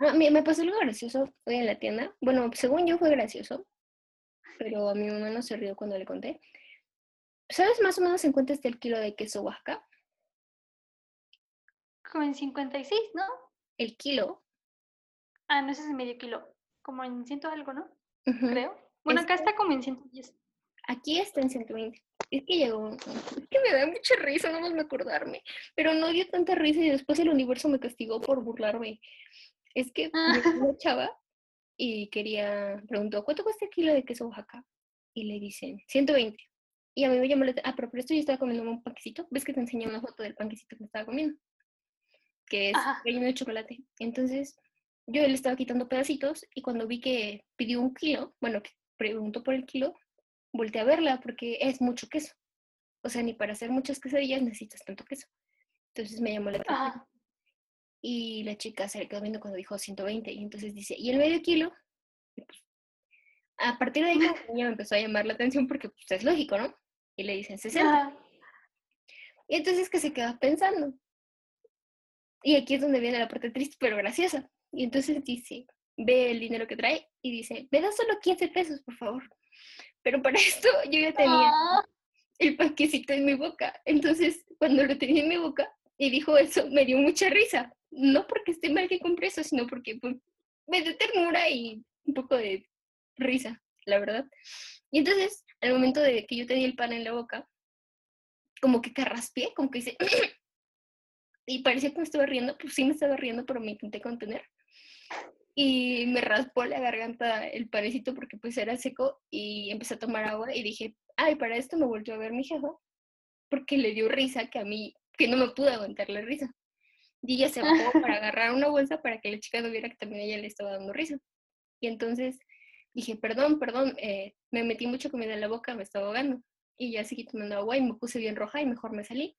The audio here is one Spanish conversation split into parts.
Ah, me, me pasó algo gracioso hoy en la tienda. Bueno, según yo fue gracioso, pero a mi mamá no se rió cuando le conté. ¿Sabes más o menos en cuánto está el kilo de queso Oaxaca? Como en 56, ¿no? El kilo. Ah, no, ese es medio kilo. Como en ciento algo, ¿no? Creo. Bueno, acá Este- está como en 110. Aquí está en 120. Es que llegó. Es que me da mucha risa, no más me acordarme. Pero no dio tanta risa y después el universo me castigó por burlarme. Es que llegó una chava y quería. Preguntó: ¿Cuánto cuesta el kilo de queso Oaxaca? Y le dicen: 120. Y a mí me llamó la atención. Ah, pero por esto yo estaba comiendo un panquecito. ¿Ves que te enseñé una foto del panquecito que estaba comiendo? Que es Ajá. relleno de chocolate. Entonces, yo le estaba quitando pedacitos y cuando vi que pidió un kilo, bueno, que preguntó por el kilo, volteé a verla porque es mucho queso. O sea, ni para hacer muchas quesadillas necesitas tanto queso. Entonces me llamó la atención. Ajá. Y la chica se le quedó viendo cuando dijo 120. Y entonces dice, ¿y el medio kilo? Y pues, a partir de ahí que ella me empezó a llamar la atención porque pues, es lógico, ¿no? Y le dicen 60. Ajá. Y entonces que se queda pensando. Y aquí es donde viene la parte triste, pero graciosa. Y entonces dice, ve el dinero que trae y dice, me da solo 15 pesos, por favor. Pero para esto yo ya tenía Ah, el panquecito en mi boca. Entonces, cuando lo tenía en mi boca y dijo eso, me dio mucha risa. No porque esté mal que compré eso, sino porque pues, me dio ternura y un poco de risa, la verdad. Y entonces, al momento de que yo tenía el pan en la boca, como que carraspié, como que hice... y parecía que me estaba riendo, pues sí me estaba riendo, pero me intenté contener. Y me raspó la garganta el panecito porque pues era seco y empecé a tomar agua y dije, ay, para esto me volvió a ver mi jefa porque le dio risa que a mí, que no me pude aguantar la risa. Y ella se bajó para agarrar una bolsa para que la chica no viera que también ella le estaba dando risa. Y entonces dije, perdón, perdón, eh, me metí mucha comida en la boca, me estaba ahogando. Y ya seguí tomando agua y me puse bien roja y mejor me salí.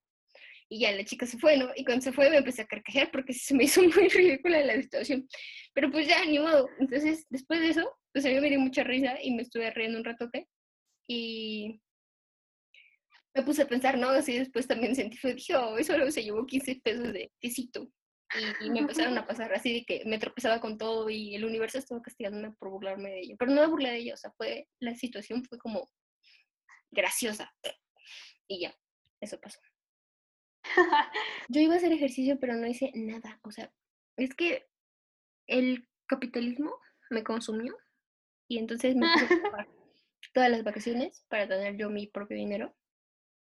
Y ya la chica se fue, ¿no? Y cuando se fue me empecé a carcajear porque se me hizo muy ridícula la situación. Pero pues ya, ni modo. Entonces, después de eso, pues a mí me dio mucha risa y me estuve riendo un ratote. Y me puse a pensar, ¿no? Así después también sentí, fue, dije, oh, eso solo se llevó 15 pesos de quesito. Y, y me empezaron a pasar así de que me tropezaba con todo y el universo estaba castigándome por burlarme de ello. Pero no me burlé de ello, o sea, fue, la situación fue como graciosa. Y ya, eso pasó. Yo iba a hacer ejercicio, pero no hice nada. O sea, es que el capitalismo me consumió y entonces me puse a trabajar todas las vacaciones para tener yo mi propio dinero.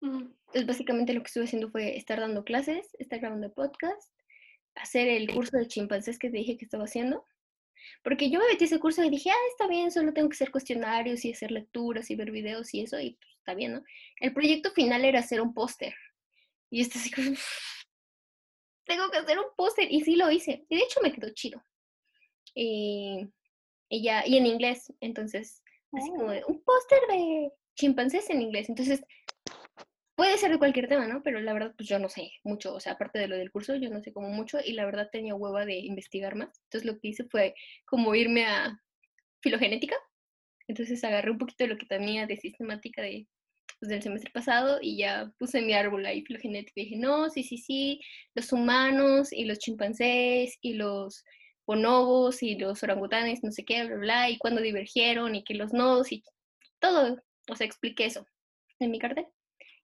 Entonces, básicamente lo que estuve haciendo fue estar dando clases, estar grabando podcast, hacer el curso de chimpancés que te dije que estaba haciendo. Porque yo me metí a ese curso y dije, ah, está bien, solo tengo que hacer cuestionarios y hacer lecturas y ver videos y eso, y pues, está bien, ¿no? El proyecto final era hacer un póster. Y esto así como, tengo que hacer un póster, y sí lo hice. Y de hecho me quedó chido. Y, y ya, y en inglés, entonces, así como de, un póster de chimpancés en inglés. Entonces, puede ser de cualquier tema, ¿no? Pero la verdad, pues yo no sé mucho, o sea, aparte de lo del curso, yo no sé como mucho y la verdad tenía hueva de investigar más. Entonces lo que hice fue como irme a filogenética. Entonces agarré un poquito de lo que tenía de sistemática de, pues, del semestre pasado y ya puse mi árbol ahí filogenética y dije, no, sí, sí, sí, los humanos y los chimpancés y los bonobos y los orangutanes, no sé qué, bla, bla, y cuándo divergieron y que los nodos y todo, o sea, expliqué eso en mi cartel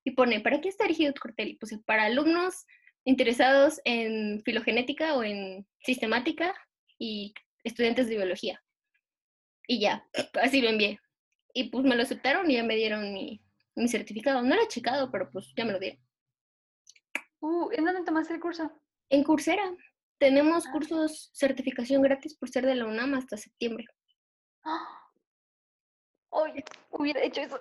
y pone, ¿para qué está dirigido tu cartel? Y puse, para alumnos interesados en filogenética o en sistemática y estudiantes de biología. Y ya, así lo envié. Y pues me lo aceptaron y ya me dieron mi, mi certificado. No lo he checado, pero pues ya me lo dieron. Uh, ¿en dónde tomaste el curso? En Coursera tenemos Ah. cursos certificación gratis por ser de la UNAM hasta septiembre. ¡Ah! Ay, hubiera hecho eso.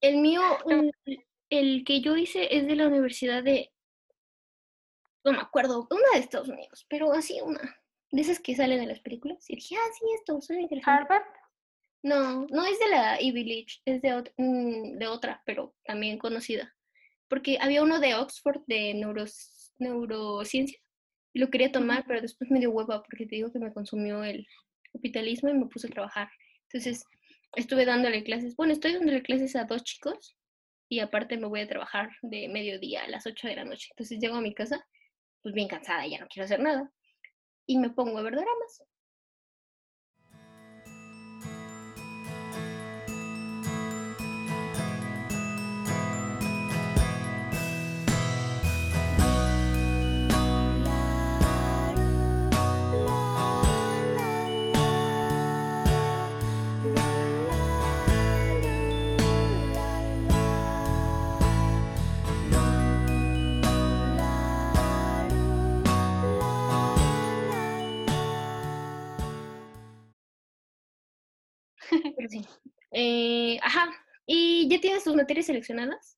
El mío, el, que yo hice es de la Universidad de, no me acuerdo, una de Estados Unidos, pero así una, de esas que salen en las películas. Y dije, ah, sí, esto, soy inteligente. Harvard. No, no es de la Ivy League, es de, ot- mm, de otra, pero también conocida. Porque había uno de Oxford de neurociencia y lo quería tomar, pero después me dio hueva porque te digo que me consumió el capitalismo y me puse a trabajar. Entonces estuve dándole clases, bueno, estoy dándole clases a dos chicos y aparte me voy a trabajar de mediodía a las 8 de la noche. Entonces llego a mi casa, pues bien cansada, ya no quiero hacer nada. y me pongo a ver dramas. Sí. Eh, ajá. ¿Y ya tienes tus materias seleccionadas?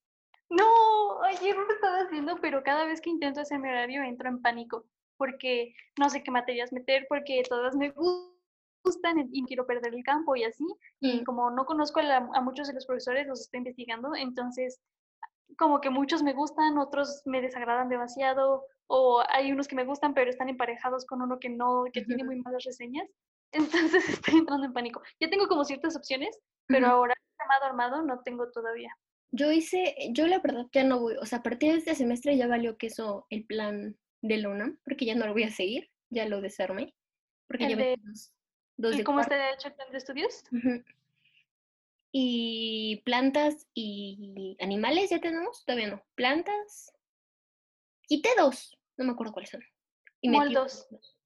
No, ayer lo estaba haciendo, pero cada vez que intento hacer mi horario entro en pánico porque no sé qué materias meter, porque todas me gustan y quiero perder el campo y así. Y Mm, como no conozco a, la- a muchos de los profesores, los estoy investigando, entonces como que muchos me gustan, otros me desagradan demasiado, o hay unos que me gustan, pero están emparejados con uno que no, que tiene muy malas reseñas. Entonces estoy entrando en pánico. Ya tengo como ciertas opciones, pero ahora armado, armado no tengo todavía. Yo hice, yo la verdad ya no voy, o sea, a partir de este semestre ya valió que eso el plan de la UNAM, porque ya no lo voy a seguir, ya lo desarmé, porque ya metí de, dos, dos ¿y de cómo está hecho el plan de estudios? Y plantas y animales ya tenemos, todavía no. Plantas. Quité dos, no me acuerdo cuáles son. Y metí Moldos. otros.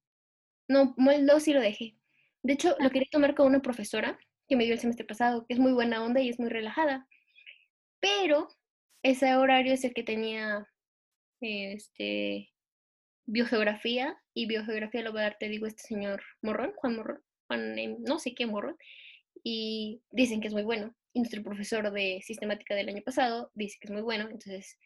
No, Mol 2 sí lo dejé. De hecho, lo quería tomar con una profesora que me dio el semestre pasado, que es muy buena onda y es muy relajada. Pero ese horario es el que tenía este, biogeografía y biogeografía lo va a dar, te digo, este señor Morrón, Juan Morrón, Juan, no sé qué Morrón, y dicen que es muy bueno. Y nuestro profesor de sistemática del año pasado dice que es muy bueno, entonces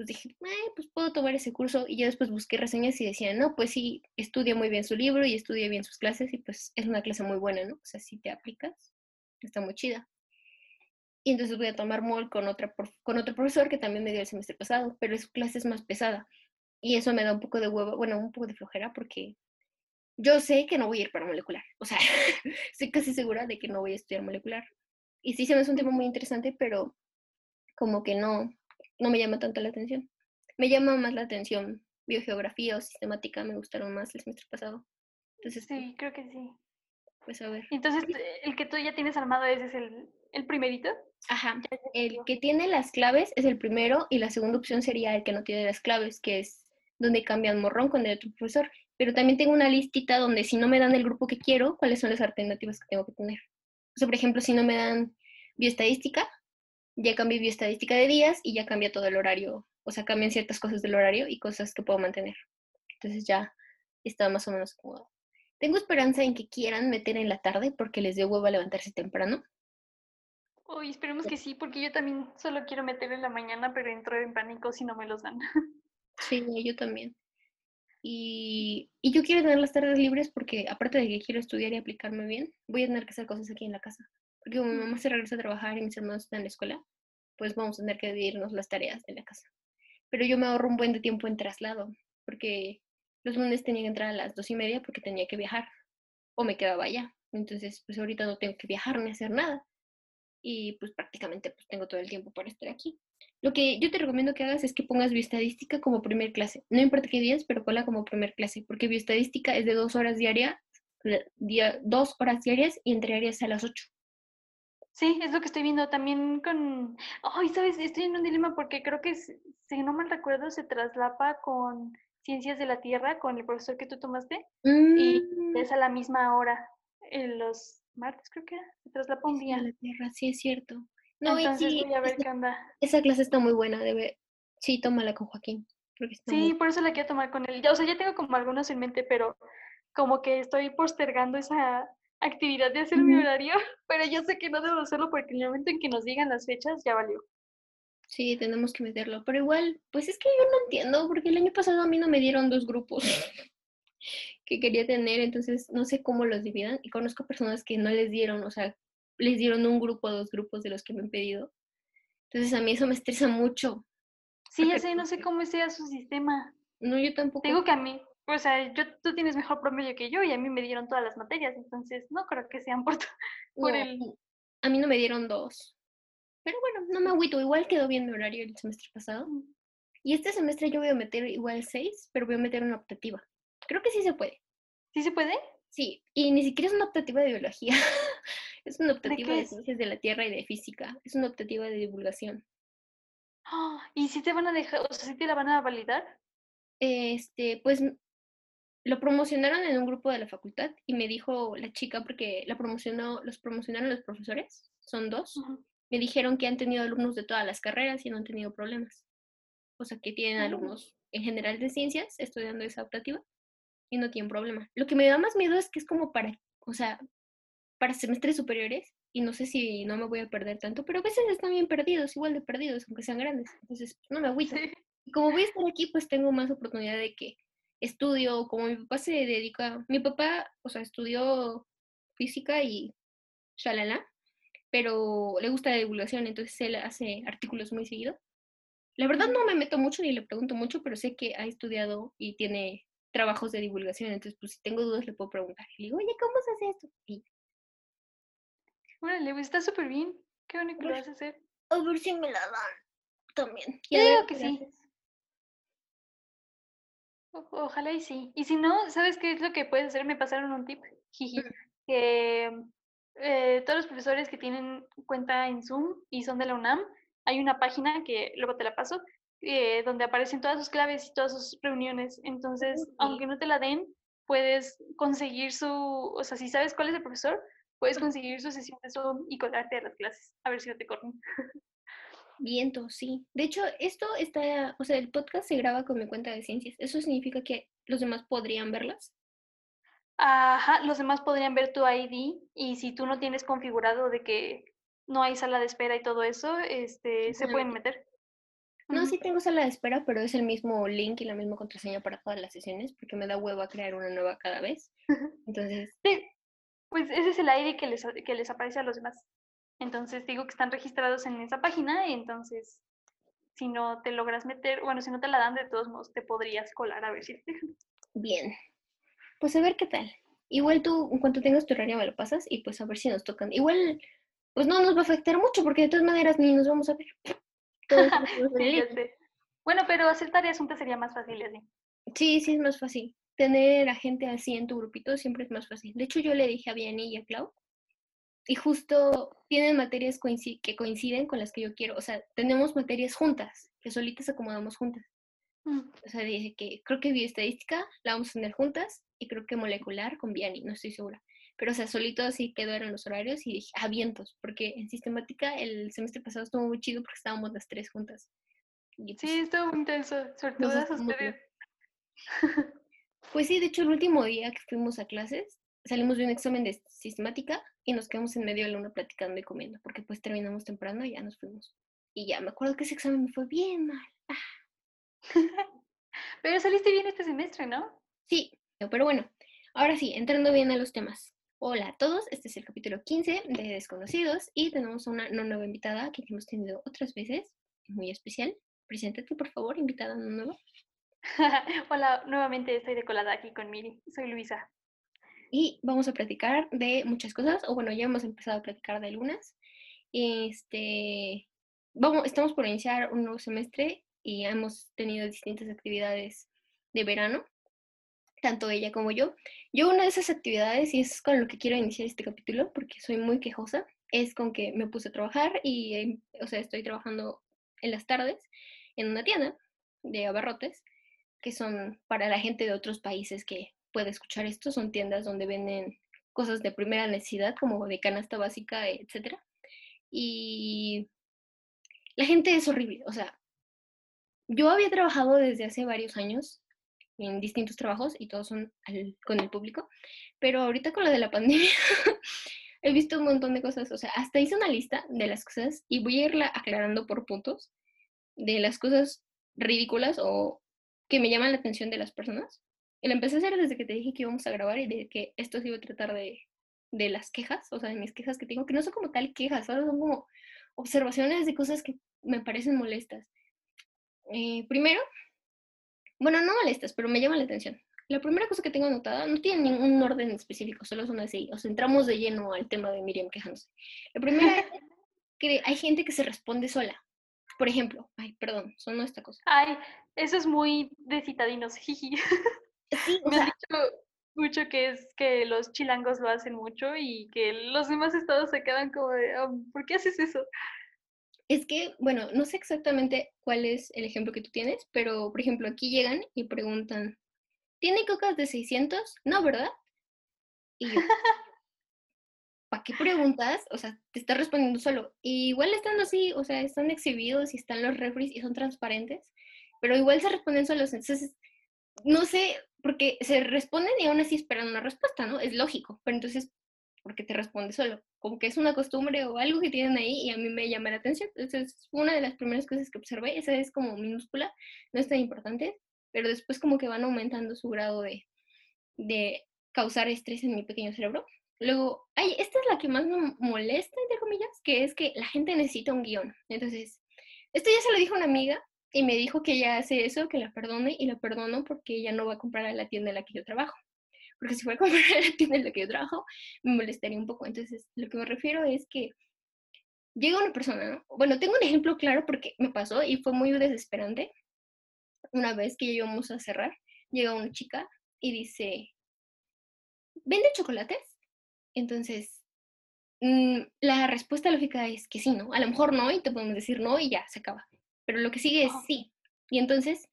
pues dije, "Ay, pues puedo tomar ese curso y ya después busqué reseñas y decían, no, pues sí, estudia muy bien su libro y estudia bien sus clases y pues es una clase muy buena, ¿no? O sea, si te aplicas, está muy chida. Y entonces voy a tomar MOL con, otra, con otro profesor que también me dio el semestre pasado, pero su clase es más pesada. Y eso me da un poco de huevo, bueno, un poco de flojera porque yo sé que no voy a ir para molecular. O sea, estoy casi segura de que no voy a estudiar molecular. Y sí se me hace un tema muy interesante, pero como que no, no me llama tanto la atención. Me llama más la atención biogeografía o sistemática, me gustaron más el semestre pasado. Entonces, pues, Sí, creo que sí. pues a ver. Entonces, el que tú ya tienes armado ese es el, el primerito. Ajá, el que tiene las claves es el primero y la segunda opción sería el que no tiene las claves, que es donde cambian morrón con el otro profesor. Pero también tengo una listita donde si no me dan el grupo que quiero, cuáles son las alternativas que tengo que tener. O sea, por ejemplo, si no me dan bioestadística, ya cambié bioestadística de días y ya cambia todo el horario. O sea, cambian ciertas cosas del horario y cosas que puedo mantener. Entonces ya está más o menos acomodado. Tengo esperanza en que quieran meter en la tarde porque les dio huevo a levantarse temprano. Uy, esperemos que sí, porque yo también solo quiero meter en la mañana, pero entro en pánico si no me los dan. Sí, yo también. Y, y yo quiero tener las tardes libres porque aparte de que quiero estudiar y aplicarme bien, voy a tener que hacer cosas aquí en la casa. Porque como mi mamá se regresa a trabajar y mis hermanos están en la escuela, pues vamos a tener que dividirnos las tareas de la casa. Pero yo me ahorro un buen de tiempo en traslado, porque los lunes tenía que entrar a las dos y media porque tenía que viajar o me quedaba allá. Entonces, pues ahorita no tengo que viajar ni hacer nada. Y pues prácticamente pues tengo todo el tiempo para estar aquí. Lo que yo te recomiendo que hagas es que pongas bioestadística como primer clase. No importa qué días, pero ponla como primer clase, porque bioestadística es de dos horas diarias, dia, dos horas diarias y entrarías a las ocho. Sí, es lo que estoy viendo también con... Ay, sabes, estoy en un dilema porque creo que, si no mal recuerdo, se traslapa con Ciencias de la Tierra, con el profesor que tú tomaste, y Mm, es a la misma hora, en los martes creo que era, se traslapa un día. la Tierra, sí es cierto. No, y Entonces sí, voy a ver esa, qué onda. esa clase está muy buena, debe. Sí, tómala con Joaquín, porque está muy Sí, por eso la quiero tomar con él. Ya, o sea, ya tengo como algunos en mente, pero como que estoy postergando esa actividad de hacer mi horario, pero yo sé que no debo hacerlo porque en el momento en que nos digan las fechas ya valió. Sí, tenemos que meterlo. Pero igual, pues es que yo no entiendo, porque el año pasado a mí no me dieron dos grupos que quería tener, entonces no sé cómo los dividan. Y conozco personas que no les dieron, o sea, les dieron un grupo o dos grupos de los que me han pedido. Entonces a mí eso me estresa mucho. Sí, ya sé, no sé cómo sea su sistema. no, yo tampoco. Tengo que a mí, o sea, yo, tú tienes mejor promedio que yo y a mí me dieron todas las materias, entonces no creo que sean por, por No, el... a mí no me dieron dos. Pero bueno, no me agüito. Igual quedó bien mi horario el semestre pasado. Y este semestre yo voy a meter igual seis, pero voy a meter una optativa. Creo que sí se puede. ¿Sí se puede? Sí, y ni siquiera es una optativa de biología. es una optativa de, ciencias de la Tierra y de física. Es una optativa de divulgación. ¡Ah! ¿Y si te van a dejar, o sea, si te la van a validar? Este, pues lo promocionaron en un grupo de la facultad y me dijo la chica, porque la promocionó, los promocionaron los profesores, son dos, me dijeron que han tenido alumnos de todas las carreras y no han tenido problemas. O sea, que tienen oh. alumnos en general de ciencias estudiando esa optativa y no tienen problema. Lo que me da más miedo es que es como para, o sea, para semestres superiores y no sé si no me voy a perder tanto, pero a veces están bien perdidos, igual de perdidos, aunque sean grandes. Entonces, no me agüito. Y como voy a estar aquí, pues tengo más oportunidad de que estudio, como mi papá se dedica, mi papá, o sea, estudió física y shalala, pero le gusta la divulgación, entonces él hace artículos muy seguido. La verdad no me meto mucho ni le pregunto mucho, pero sé que ha estudiado y tiene trabajos de divulgación, entonces pues si tengo dudas le puedo preguntar. Le digo, oye, ¿cómo se hace esto? Y... Órale, pues está súper bien. Qué bueno que lo vas a hacer. A ver si me la dan también. Yo digo que sí. Ojalá y sí. Y si no, ¿sabes qué es lo que puedes hacer? Me pasaron un tip, jiji, que eh, todos los profesores que tienen cuenta en Zoom y son de la UNAM, hay una página que luego te la paso, eh, donde aparecen todas sus claves y todas sus reuniones. Entonces, aunque no te la den, puedes conseguir su, o sea, si sabes cuál es el profesor, puedes conseguir su sesión de Zoom y colarte a las clases, a ver si no te corren. Viento, sí. De hecho, esto está, o sea, el podcast se graba con mi cuenta de ciencias. ¿Eso significa que los demás podrían verlas? Ajá, los demás podrían ver tu ID y si tú no tienes configurado de que no hay sala de espera y todo eso, este, se pueden meter. No, sí tengo sala de espera, pero es el mismo link y la misma contraseña para todas las sesiones, porque me da huevo a crear una nueva cada vez. Entonces. Sí, pues ese es el ID que les, que les aparece a los demás. Entonces digo que están registrados en esa página, y entonces si no te logras meter, bueno, si no te la dan, de todos modos te podrías colar a ver si te Bien. Pues a ver qué tal. Igual tú, en cuanto tengas tu horario, me lo pasas y pues a ver si nos tocan. Igual, pues no nos va a afectar mucho, porque de todas maneras ni nos vamos a ver. bueno, pero hacer tareas juntas sería más fácil así. Sí, sí es más fácil. Tener a gente así en tu grupito siempre es más fácil. De hecho, yo le dije a Vianney y a Clau, y justo tienen materias que coinciden con las que yo quiero. O sea, tenemos materias juntas, que solitas acomodamos juntas. Mm. O sea, dije que creo que bioestadística la vamos a tener juntas y creo que molecular con Vianney, no estoy segura. Pero, o sea, solito así quedó en los horarios y dije, ah, vientos, porque en sistemática el semestre pasado estuvo muy chido porque estábamos las tres juntas. sí, pues estuvo muy intenso, sobre todo ustedes. Pues sí, de hecho, el último día que fuimos a clases, salimos de un examen de sistemática y nos quedamos en medio de la luna platicando y comiendo, porque pues terminamos temprano y ya nos fuimos. Y ya me acuerdo que ese examen me fue bien mal. Ah. pero saliste bien este semestre, ¿no? Sí, pero bueno, ahora sí, entrando bien a los temas. Hola a todos, este es el capítulo 15 de Desconocidos y tenemos una no nueva invitada que hemos tenido otras veces, muy especial. Preséntate, por favor, invitada no nueva. Hola, nuevamente estoy de colada aquí con Miri. Soy Luisa. Y vamos a platicar de muchas cosas, o bueno, ya hemos empezado a platicar de algunas. Este, vamos, estamos por iniciar un nuevo semestre y hemos tenido distintas actividades de verano tanto ella como yo. Yo una de esas actividades, y es con lo que quiero iniciar este capítulo, porque soy muy quejosa, es con que me puse a trabajar y, em, o sea, estoy trabajando en las tardes en una tienda de abarrotes, que son para la gente de otros países que puede escuchar esto, son tiendas donde venden cosas de primera necesidad, como de canasta básica, etc. Y la gente es horrible, o sea, yo había trabajado desde hace varios años en distintos trabajos y todos son con el público, pero ahorita con la de la pandemia he visto un montón de cosas, o sea, hasta hice una lista de las cosas y voy a irla aclarando por puntos de las cosas ridículas o que me llaman la atención de las personas. Y lo empecé a hacer desde que te dije que íbamos a grabar y de que esto se iba a tratar de, de las quejas, o sea, de mis quejas que tengo, que no son como tal quejas, son como observaciones de cosas que me parecen molestas. Eh, primero, bueno, no molestas, pero me llama la atención. La primera cosa que tengo anotada no tiene ningún orden específico, solo son así. O sea, entramos de lleno al tema de Miriam quejándose. La primera es que hay gente que se responde sola. Por ejemplo, ay, perdón, sonó esta cosa. Ay, eso es muy de citadinos, jiji. Sí, me han dicho mucho que es que los chilangos lo hacen mucho y que los demás estados se quedan como de, ah, ¿por qué haces eso? Es que, bueno, no sé exactamente cuál es el ejemplo que tú tienes, pero por ejemplo aquí llegan y preguntan, ¿tiene cocas de 600? No, ¿verdad? Y yo, ¿para qué preguntas? O sea, te está respondiendo solo. igual están así, o sea, están exhibidos y están los refries y son transparentes, pero igual se responden solos. Entonces, no sé, porque se responden y aún así esperan una respuesta, ¿no? Es lógico, pero entonces, ¿por qué te responde solo? Como que es una costumbre o algo que tienen ahí y a mí me llama la atención. Entonces, una de las primeras cosas que observé, esa es como minúscula, no es tan importante, pero después como que van aumentando su grado de, de causar estrés en mi pequeño cerebro. Luego, ay, esta es la que más me molesta, entre comillas, que es que la gente necesita un guion. Entonces, esto ya se lo dijo una amiga y me dijo que ella hace eso, que la perdone y la perdono porque ella no va a comprar a la tienda en la que yo trabajo. Porque si fuera a comprar a la tienda en la que yo trabajo, me molestaría un poco. Entonces, lo que me refiero es que llega una persona, ¿no? Bueno, tengo un ejemplo claro porque me pasó y fue muy desesperante. Una vez que ya íbamos a cerrar, llega una chica y dice, ¿vende chocolates? Entonces, mm, la respuesta lógica es que sí, ¿no? A lo mejor no y te podemos decir no y ya, se acaba. Pero lo que sigue es sí. Y entonces,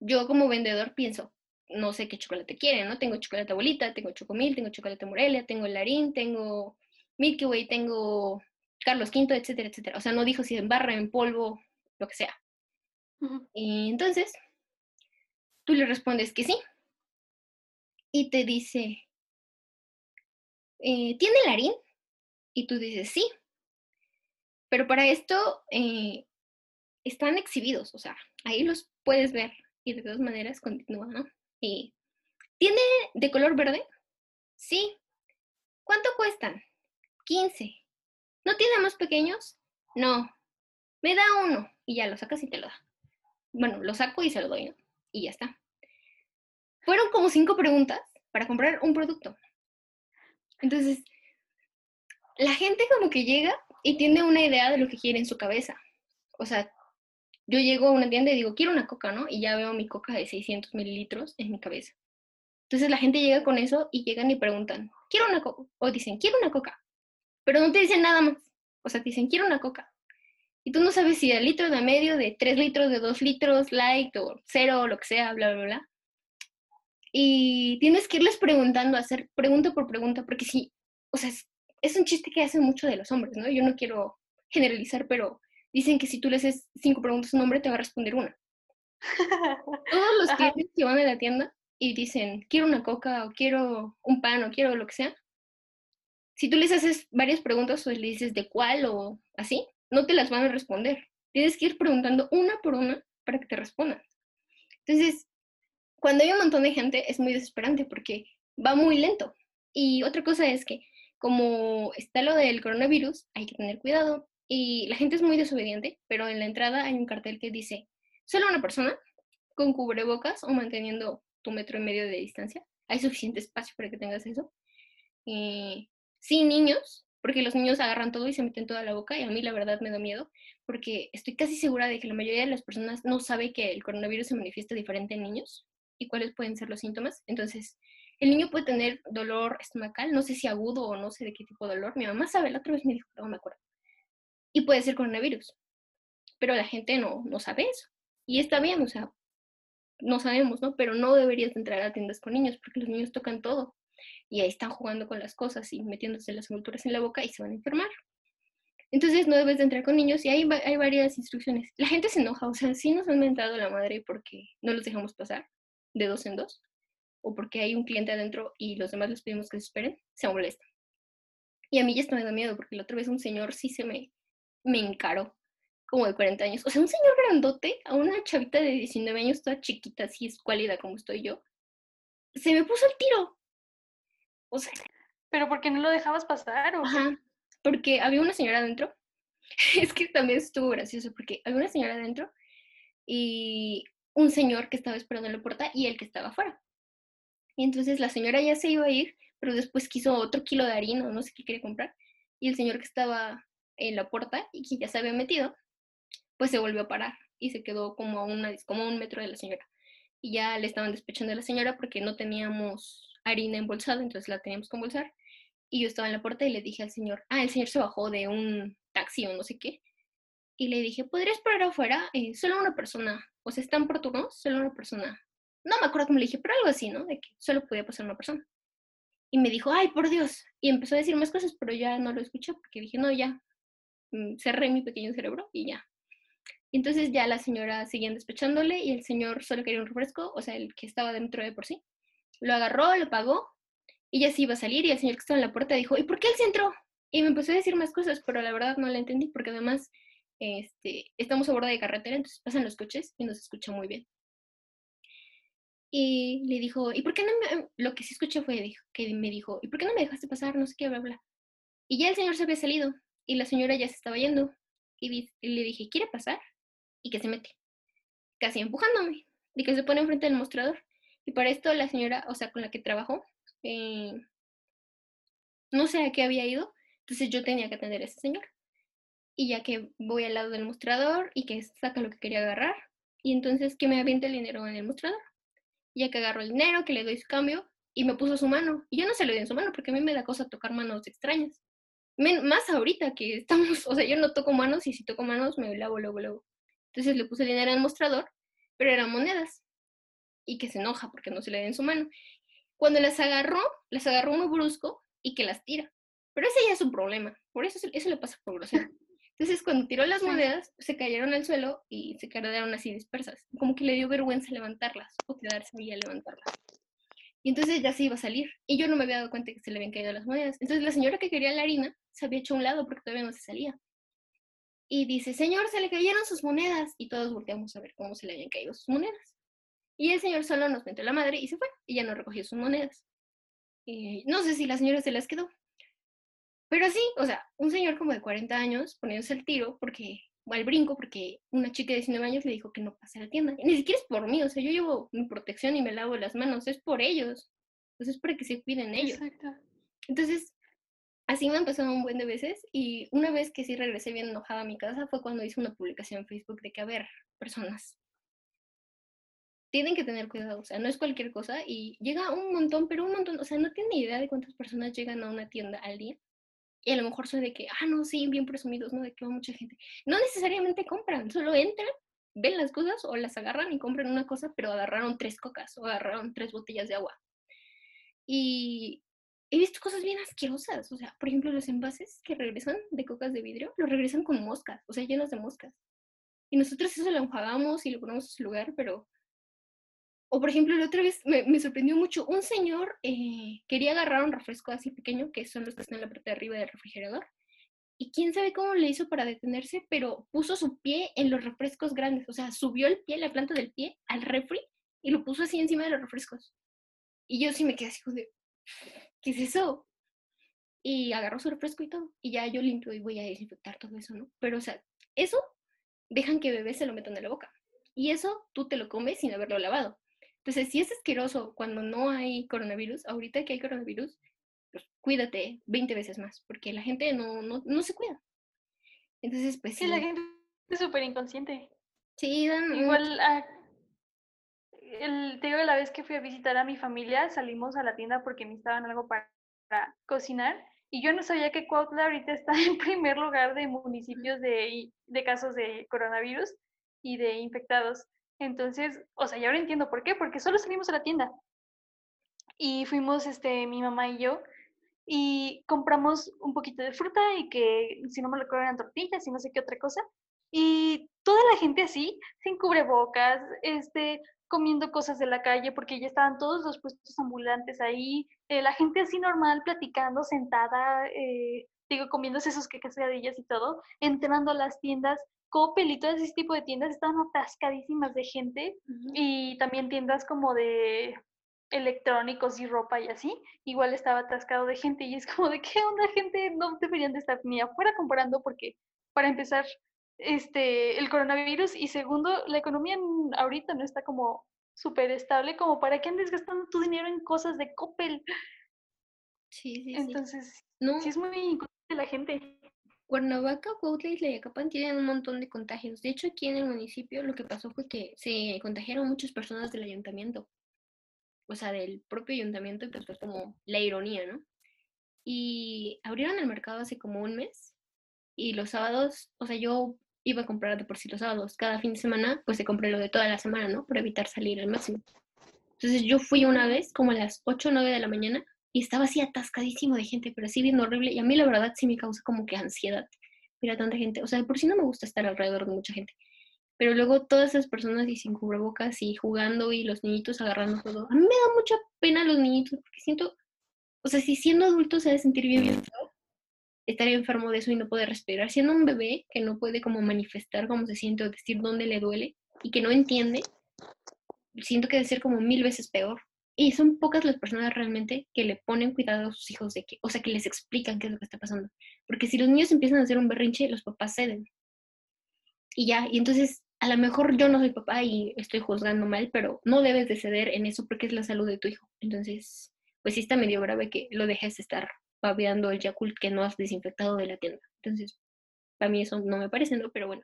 yo como vendedor pienso, no sé qué chocolate quiere, ¿no? Tengo chocolate abuelita, tengo chocomil, tengo chocolate Morelia, tengo Larín, tengo Milky Way, tengo Carlos V, etcétera, etcétera. O sea, no dijo si en barra, en polvo, lo que sea. Y entonces, tú le respondes que sí. Y te dice, eh, ¿tiene Larín? Y tú dices, sí. Pero para esto eh, están exhibidos, o sea, ahí los puedes ver y de todas maneras continúa, ¿no? Y, ¿Tiene de color verde? Sí. ¿Cuánto cuestan? 15. ¿No tiene más pequeños? No. Me da uno y ya lo sacas y te lo da. Bueno, lo saco y se lo doy, ¿no? Y ya está. Fueron como cinco preguntas para comprar un producto. Entonces, la gente como que llega y tiene una idea de lo que quiere en su cabeza. O sea, yo llego a una tienda y digo, quiero una coca, ¿no? Y ya veo mi coca de 600 mililitros en mi cabeza. Entonces la gente llega con eso y llegan y preguntan, quiero una coca. O dicen, quiero una coca. Pero no te dicen nada más. O sea, te dicen, quiero una coca. Y tú no sabes si de litro, de medio, de 3 litros, de 2 litros, light o cero, o lo que sea, bla, bla, bla. Y tienes que irles preguntando, hacer pregunta por pregunta, porque sí, o sea, es, es un chiste que hacen mucho de los hombres, ¿no? Yo no quiero generalizar, pero dicen que si tú le haces cinco preguntas a un hombre, te va a responder una. Todos los clientes que van a la tienda y dicen, quiero una coca, o quiero un pan, o quiero lo que sea, si tú les haces varias preguntas o le dices de cuál o así, no te las van a responder. Tienes que ir preguntando una por una para que te respondan. Entonces, cuando hay un montón de gente es muy desesperante porque va muy lento. Y otra cosa es que como está lo del coronavirus, hay que tener cuidado y la gente es muy desobediente, pero en la entrada hay un cartel que dice, solo una persona con cubrebocas o manteniendo tu metro y medio de distancia. Hay suficiente espacio para que tengas eso. Eh, sin niños, porque los niños agarran todo y se meten toda la boca y a mí la verdad me da miedo, porque estoy casi segura de que la mayoría de las personas no sabe que el coronavirus se manifiesta diferente en niños y cuáles pueden ser los síntomas. Entonces, el niño puede tener dolor estomacal, no sé si agudo o no sé de qué tipo de dolor. Mi mamá sabe, la otra vez me dijo, no me acuerdo y puede ser coronavirus. Pero la gente no, no sabe eso. Y está bien, o sea, no sabemos, ¿no? Pero no deberías entrar a tiendas con niños porque los niños tocan todo y ahí están jugando con las cosas y metiéndose las envolturas en la boca y se van a enfermar. Entonces no debes de entrar con niños y hay, hay varias instrucciones. La gente se enoja, o sea, sí nos han mentado la madre porque no los dejamos pasar de dos en dos o porque hay un cliente adentro y los demás les pedimos que se esperen, se molesta. Y a mí ya está me da miedo porque la otra vez un señor sí se me, me encaró, como de 40 años. O sea, un señor grandote a una chavita de 19 años, toda chiquita, así escuálida como estoy yo, se me puso el tiro. O sea. ¿Pero por qué no lo dejabas pasar? ¿o Ajá, porque había una señora adentro. es que también estuvo gracioso, porque había una señora adentro y un señor que estaba esperando en la puerta y el que estaba afuera. Y entonces la señora ya se iba a ir, pero después quiso otro kilo de harina o no sé qué quería comprar. Y el señor que estaba en la puerta y que ya se había metido, pues se volvió a parar y se quedó como a, una, como un metro de la señora. Y ya le estaban despechando a la señora porque no teníamos harina embolsada, entonces la teníamos que embolsar. Y yo estaba en la puerta y le dije al señor, ah, el señor se bajó de un taxi o no sé qué. Y le dije, ¿podrías esperar afuera? Eh, solo una persona. O sea, están por turno, solo una persona. No me acuerdo cómo le dije, pero algo así, ¿no? De que solo podía pasar una persona. Y me dijo, ay, por Dios. Y empezó a decir más cosas, pero ya no lo escuché porque dije, no, ya. Mm, cerré mi pequeño cerebro y ya. Entonces ya la señora seguía despechándole y el señor solo quería un refresco, o sea, el que estaba dentro de por sí. Lo agarró, lo pagó y ya se iba a salir y el señor que estaba en la puerta dijo, ¿y por qué él se entró? Y me empezó a decir más cosas, pero la verdad no la entendí porque además este, estamos a bordo de carretera, entonces pasan los coches y nos escucha muy bien. Y le dijo, ¿y por qué no me...? Lo que sí escuché fue que me dijo, ¿y por qué no me dejaste pasar? No sé qué, bla, bla. Y ya el señor se había salido y la señora ya se estaba yendo. Y, le dije, ¿quiere pasar? Y que se mete, casi empujándome, y que se pone enfrente del mostrador. Y para esto la señora, o sea, con la que trabajó, eh, no sé a qué había ido, entonces yo tenía que atender a ese señor. Y ya que voy al lado del mostrador y que saca lo que quería agarrar, y entonces que me avienta el dinero en el mostrador. Ya que agarro el dinero, que le doy su cambio, y me puso su mano. Y yo no se lo di en su mano porque a mí me da cosa tocar manos extrañas. Más ahorita que estamos, o sea, yo no toco manos y si toco manos me lavo luego, luego. Entonces le puse el dinero en el mostrador, pero eran monedas. Y que se enoja porque no se le da en su mano. Cuando las agarró, las agarró muy brusco y que las tira. Pero ese ya es un problema. Por eso eso le pasa por grosero. Entonces, cuando tiró las monedas, se cayeron al suelo y se quedaron así dispersas. Como que le dio vergüenza levantarlas o quedarse ahí a levantarlas. Y entonces ya se iba a salir. Y yo no me había dado cuenta que se le habían caído las monedas. Entonces la señora que quería la harina se había hecho a un lado porque todavía no se salía. Y dice, señor, se le cayeron sus monedas. Y todos volteamos a ver cómo se le habían caído sus monedas. Y el señor solo nos metió la madre y se fue. Y ya no recogió sus monedas. Y no sé si la señora se las quedó. Pero sí, o sea, un señor como de 40 años poniéndose el tiro porque, o al brinco, porque una chica de 19 años le dijo que no pase a la tienda. Y ni siquiera es por mí, o sea, yo llevo mi protección y me lavo las manos, es por ellos. Entonces es para que se cuiden ellos. Exacto. Entonces, así me pasado un buen de veces y una vez que sí regresé bien enojada a mi casa fue cuando hice una publicación en Facebook de que, a ver, personas, tienen que tener cuidado, o sea, no es cualquier cosa y llega un montón, pero un montón, o sea, no tienen idea de cuántas personas llegan a una tienda al día y a lo mejor soy de que, ah, no, sí, bien presumidos, ¿no? De que va mucha gente. No necesariamente compran, solo entran, ven las cosas o las agarran y compran una cosa, pero agarraron tres cocas o agarraron tres botellas de agua. Y he visto cosas bien asquerosas, o sea, por ejemplo, los envases que regresan de cocas de vidrio, los regresan con moscas, o sea, llenos de moscas. Y nosotros eso lo enjuagamos y lo ponemos en su lugar, pero o por ejemplo, la otra vez me, sorprendió mucho, un señor eh, quería agarrar un refresco así pequeño, que son los que están en la parte de arriba del refrigerador, y quién sabe cómo le hizo para detenerse, pero puso su pie en los refrescos grandes, o sea, subió el pie, la planta del pie al refri y lo puso así encima de los refrescos. Y yo sí me quedé así de, ¿qué es eso? Y agarró su refresco y todo, y ya yo limpio y voy a desinfectar todo eso, ¿no? Pero, o sea, eso dejan que bebés se lo metan en la boca. Y eso tú te lo comes sin haberlo lavado. Entonces, si es asqueroso cuando no hay coronavirus, ahorita que hay coronavirus, pues cuídate 20 veces más, porque la gente no, no, no se cuida. Entonces, pues sí. la gente es súper inconsciente. Sí, dan... Igual, ah, el, te digo, la vez que fui a visitar a mi familia, salimos a la tienda porque necesitaban algo para, cocinar y yo no sabía que Cuautla ahorita está en primer lugar de municipios de, de casos de coronavirus y de infectados. Entonces, o sea, ya ahora entiendo por qué, porque solo salimos a la tienda. Y fuimos, este, mi mamá y yo, y compramos un poquito de fruta y que, si no me recuerdo, eran tortillas y no sé qué otra cosa. Y toda la gente así, sin cubrebocas, este, comiendo cosas de la calle, porque ya estaban todos los puestos ambulantes ahí, eh, la gente así normal, platicando, sentada, eh, digo, comiéndose sus quesadillas y todo, entrando a las tiendas Coppel y todo ese tipo de tiendas estaban atascadísimas de gente y también tiendas como de electrónicos y ropa y así, igual estaba atascado de gente y es como de qué onda gente no deberían de estar ni afuera comprando porque para empezar este el coronavirus y segundo la economía ahorita no está como súper estable como para que andes gastando tu dinero en cosas de Coppel. Sí, sí, Entonces, no. sí es muy inconsciente la gente. Cuernavaca, Cuautla y Tlayacapan tienen un montón de contagios. De hecho, aquí en el municipio lo que pasó fue que se contagiaron muchas personas del ayuntamiento. o sea, del propio ayuntamiento, y pues fue como la ironía, ¿no? Y abrieron el mercado hace como un mes y los sábados, o sea, yo iba a comprar de por sí los sábados, cada fin de semana, pues se compré lo de toda la semana, ¿no? Por evitar salir al máximo. Entonces yo fui una vez como a las 8 o 9 de la mañana y estaba así atascadísimo de gente, pero así bien horrible. Y a mí la verdad sí me causa como que ansiedad. Mira tanta gente. O sea, por sí no me gusta estar alrededor de mucha gente. Pero luego todas esas personas y sin cubrebocas y jugando y los niñitos agarrando todo. A mí me da mucha pena los niñitos porque siento, o sea, si siendo adulto se ha de sentir bien, bien estaría enfermo de eso y no poder respirar. Siendo un bebé que no puede como manifestar cómo se siente o decir dónde le duele y que no entiende, siento que debe ser como mil veces peor. Y son pocas las personas realmente que le ponen cuidado a sus hijos de que, o sea, que les explican qué es lo que está pasando. Porque si los niños empiezan a hacer un berrinche, los papás ceden. Y ya, y entonces a lo mejor yo no soy papá y estoy juzgando mal, pero no debes de ceder en eso porque es la salud de tu hijo. Entonces, pues sí está medio grave que lo dejes estar babeando el Yakult que no has desinfectado de la tienda. Entonces, para mí eso no me parece. Pero bueno.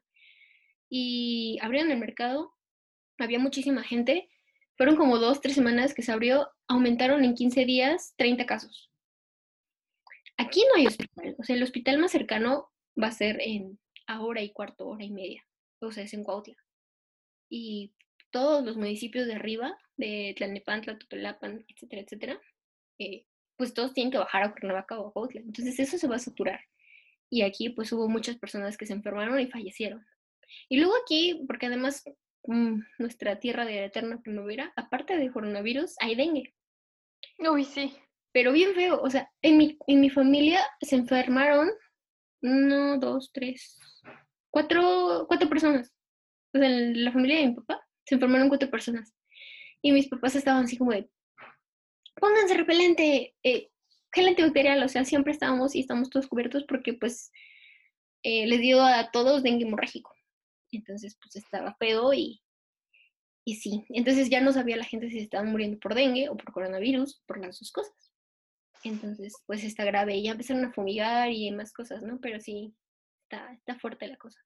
Y abrieron el mercado había muchísima gente. Fueron como dos, tres semanas que se abrió, aumentaron en 15 días 30 casos. Aquí no hay hospital, o sea, el hospital más cercano va a ser en hora y cuarto, hora y media, o sea, es en Cuautla. Y todos los municipios de arriba, de Tlalnepantla, Totolapan, etcétera, etcétera, eh, pues todos tienen que bajar a Cuernavaca o a Cuautla. Entonces eso se va a saturar. Y aquí pues hubo muchas personas que se enfermaron y fallecieron. Y luego aquí, porque además Mm, nuestra tierra de eterna primavera, aparte de coronavirus, hay dengue. Uy, sí. Pero bien feo, o sea, en mi, en mi familia se enfermaron uno, dos, tres, cuatro, cuatro personas. O sea, en la familia de mi papá se enfermaron cuatro personas. Y mis papás estaban así como de, pónganse repelente, eh, gel antibacterial, o sea, siempre estábamos y estamos todos cubiertos porque pues eh, les dio a todos dengue hemorrágico. Entonces, pues estaba feo y, y sí. Entonces ya no sabía la gente si se estaban muriendo por dengue o por coronavirus, por las dos cosas. Entonces, pues está grave. Y ya empezaron a fumigar y más cosas, ¿no? Pero sí, está, está fuerte la cosa.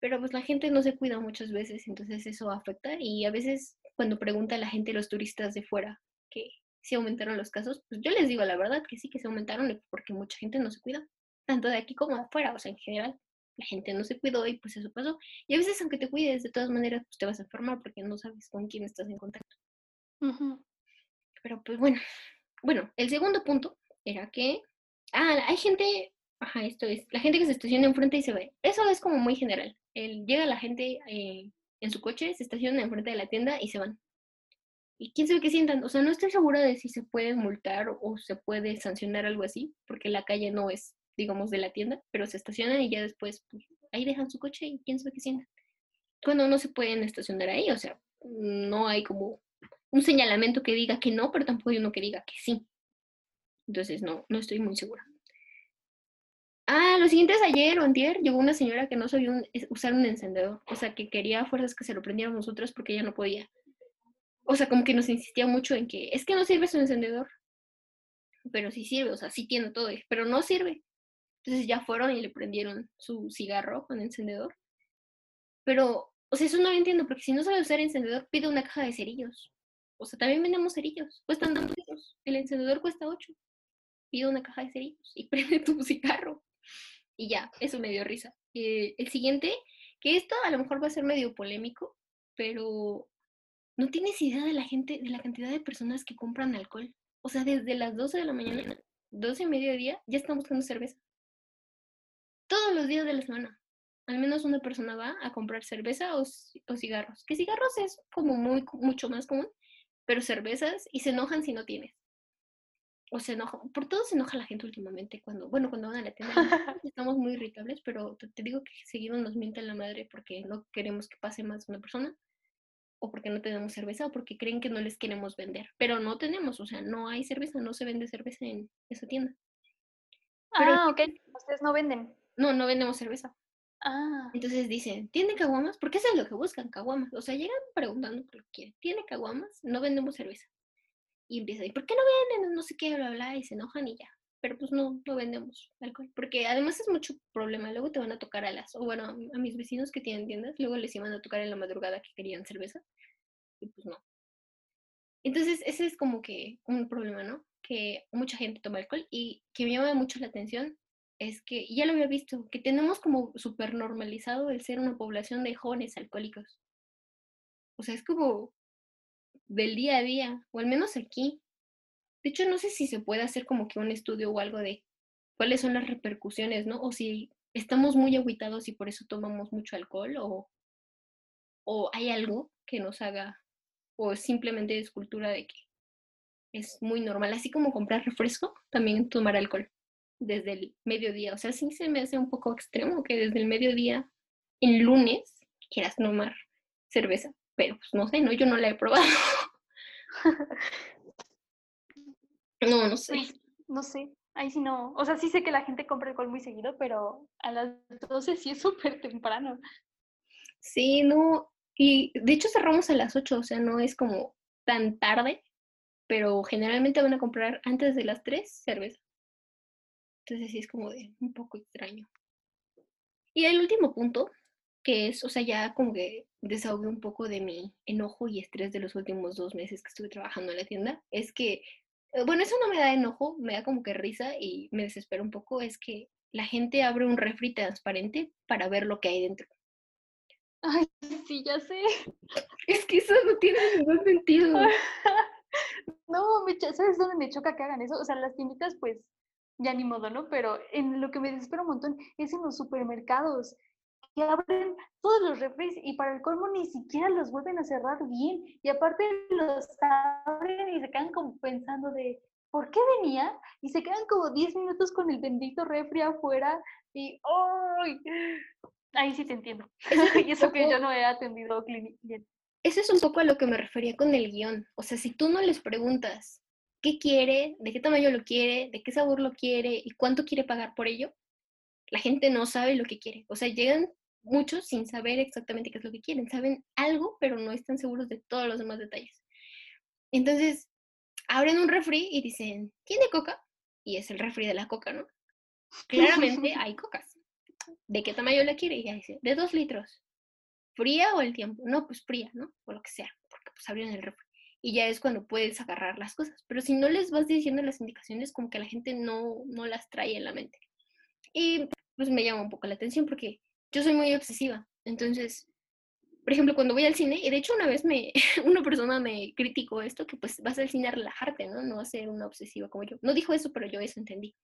Pero pues la gente no se cuida muchas veces, entonces eso afecta. Y a veces cuando pregunta a la gente, los turistas de fuera, que si aumentaron los casos, pues yo les digo la verdad que sí que se aumentaron porque mucha gente no se cuida, tanto de aquí como de afuera, o sea, en general la gente no se cuidó y pues eso pasó. Y a veces aunque te cuides, de todas maneras, pues te vas a enfermar porque no sabes con quién estás en contacto. Pero pues bueno, bueno, el segundo punto era que, ah, hay gente, ajá, esto es, la gente que se estaciona enfrente y se ve. Eso es como muy general. El, llega la gente eh, en su coche, se estaciona enfrente de la tienda y se van. ¿Y quién sabe qué sientan? O sea, no estoy segura de si se puede multar o se puede sancionar algo así, porque la calle no es digamos, de la tienda, pero se estacionan y ya después pues, ahí dejan su coche y quién sabe qué sientan. Cuando no se pueden estacionar ahí, o sea, no hay como un señalamiento que diga que no, pero tampoco hay uno que diga que sí. Entonces, no, no estoy muy segura. Ah, lo siguiente es ayer o antier llegó una señora que no sabía usar un encendedor, o sea, que quería a fuerzas que se lo prendieran nosotros porque ella no podía. O sea, como que nos insistía mucho en que es que no sirve su encendedor, pero sí sirve, o sea, sí tiene todo, pero no sirve. Entonces ya fueron y le prendieron su cigarro con encendedor. Pero, o sea, eso no lo entiendo, porque si no sabe usar encendedor, pide una caja de cerillos. O sea, también vendemos cerillos. Cuestan dos. El encendedor cuesta ocho. Pide una caja de cerillos y prende tu cigarro. Y ya, eso me dio risa. Eh, el siguiente, que esto a lo mejor va a ser medio polémico, pero no tienes idea de la gente, de la cantidad de personas que compran alcohol. O sea, desde las 12 de la mañana, 12 y medio de día, ya están buscando cerveza todos los días de la semana. Al menos una persona va a comprar cerveza o, cigarros. Que cigarros es como muy, mucho más común, pero cervezas y se enojan si no tienes. O se enoja, por todo se enoja la gente últimamente cuando, bueno, cuando van a la tienda. Estamos muy irritables, pero te, digo que seguimos nos mienten la madre porque no queremos que pase más una persona o porque no tenemos cerveza o porque creen que no les queremos vender. Pero no tenemos, o sea, no hay cerveza, no se vende cerveza en esa tienda. ah, ok. Ustedes no venden. No, no vendemos cerveza. Ah. Entonces dicen, ¿tiene caguamas? Porque eso es lo que buscan, caguamas. O sea, llegan preguntando por qué. ¿Tiene caguamas? No vendemos cerveza. Y empieza, ¿y por qué no venden? No sé qué, bla, bla, y se enojan y ya. Pero pues no, no vendemos alcohol. Porque además es mucho problema. Luego te van a tocar a las, o bueno, a mis vecinos que tienen tiendas, luego les iban a tocar en la madrugada que querían cerveza. Y pues no. Entonces, ese es como que un problema, ¿no? Que mucha gente toma alcohol y que me llama mucho la atención es que, ya lo había visto, que tenemos como súper normalizado el ser una población de jóvenes alcohólicos. O sea, es como del día a día, o al menos aquí. De hecho, no sé si se puede hacer como que un estudio o algo de cuáles son las repercusiones, ¿no? O si estamos muy aguitados y por eso tomamos mucho alcohol, o, o hay algo que nos haga, o simplemente es cultura de que es muy normal, así como comprar refresco, también tomar alcohol desde el mediodía. O sea, sí se me hace un poco extremo que desde el mediodía en lunes quieras tomar cerveza, pero pues no sé, no, yo no la he probado. no, no sé. no sé, ahí sí no. O sea, sí sé que la gente compra alcohol muy seguido, pero a las 12 sí es súper temprano. Sí, no. Y de hecho cerramos a las 8, o sea, no es como tan tarde, pero generalmente van a comprar antes de las 3 cerveza. Entonces sí es como de un poco extraño. Y el último punto, que es, o sea, ya como que desahogué un poco de mi enojo y estrés de los últimos dos meses que estuve trabajando en la tienda, es que, bueno, eso no me da enojo, me da como que risa y me desespera un poco, es que la gente abre un refri transparente para ver lo que hay dentro. Ay, sí, ya sé. Es que eso no tiene ningún sentido. no, me, ¿sabes dónde me choca que hagan eso? O sea, las tienditas, pues, ya ni modo, ¿no? Pero en lo que me desespera un montón es en los supermercados, que abren todos los refres y para el colmo ni siquiera los vuelven a cerrar bien. Y aparte los abren y se quedan como pensando de, ¿por qué venía? Y se quedan como 10 minutos con el bendito refri afuera y ¡ay! Ahí sí te entiendo. y eso que yo no he atendido bien. Eso es un poco a lo que me refería con el guion. O sea, si tú no les preguntas qué quiere, de qué tamaño lo quiere, de qué sabor lo quiere y cuánto quiere pagar por ello, la gente no sabe lo que quiere. O sea, llegan muchos sin saber exactamente qué es lo que quieren. Saben algo, pero no están seguros de todos los demás detalles. Entonces, abren un refri y dicen, ¿tiene coca? Y es el refri de la coca, ¿no? Claramente hay cocas. ¿De qué tamaño la quiere? Y ya dice, de dos litros. ¿Fría o el tiempo? No, pues fría, ¿no? O lo que sea, porque pues abrieron el refri y ya es cuando puedes agarrar las cosas. Pero si no les vas diciendo las indicaciones, como que la gente no, no las trae en la mente. Y pues me llama un poco la atención porque yo soy muy obsesiva. Entonces, por ejemplo, cuando voy al cine, y de hecho una vez me, una persona me criticó esto, que pues vas al cine a relajarte, ¿no? No a ser una obsesiva como yo. No dijo eso, pero yo eso entendí.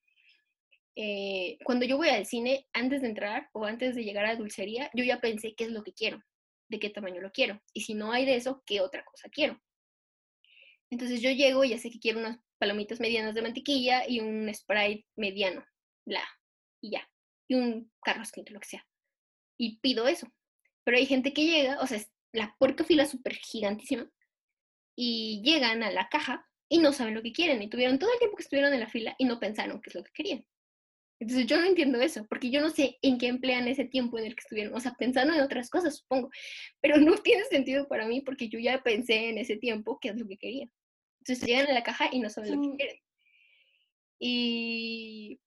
Eh, cuando yo voy al cine, antes de entrar o antes de llegar a dulcería, yo ya pensé qué es lo que quiero, de qué tamaño lo quiero. Y si no hay de eso, ¿qué otra cosa quiero? Entonces yo llego y ya sé que quiero unas palomitas medianas de mantequilla y un Sprite mediano, bla, y ya. Y un Carlos Quinto, lo que sea. Y pido eso. Pero hay gente que llega, o sea, es la puerta fila súper gigantísima, y llegan a la caja y no saben lo que quieren. Y tuvieron todo el tiempo que estuvieron en la fila y no pensaron qué es lo que querían. Entonces yo no entiendo eso, porque yo no sé en qué emplean ese tiempo en el que estuvieron, o sea, pensando en otras cosas, supongo, pero no tiene sentido para mí porque yo ya pensé en ese tiempo qué es lo que quería. Entonces llegan a la caja y no saben lo que quieren. Y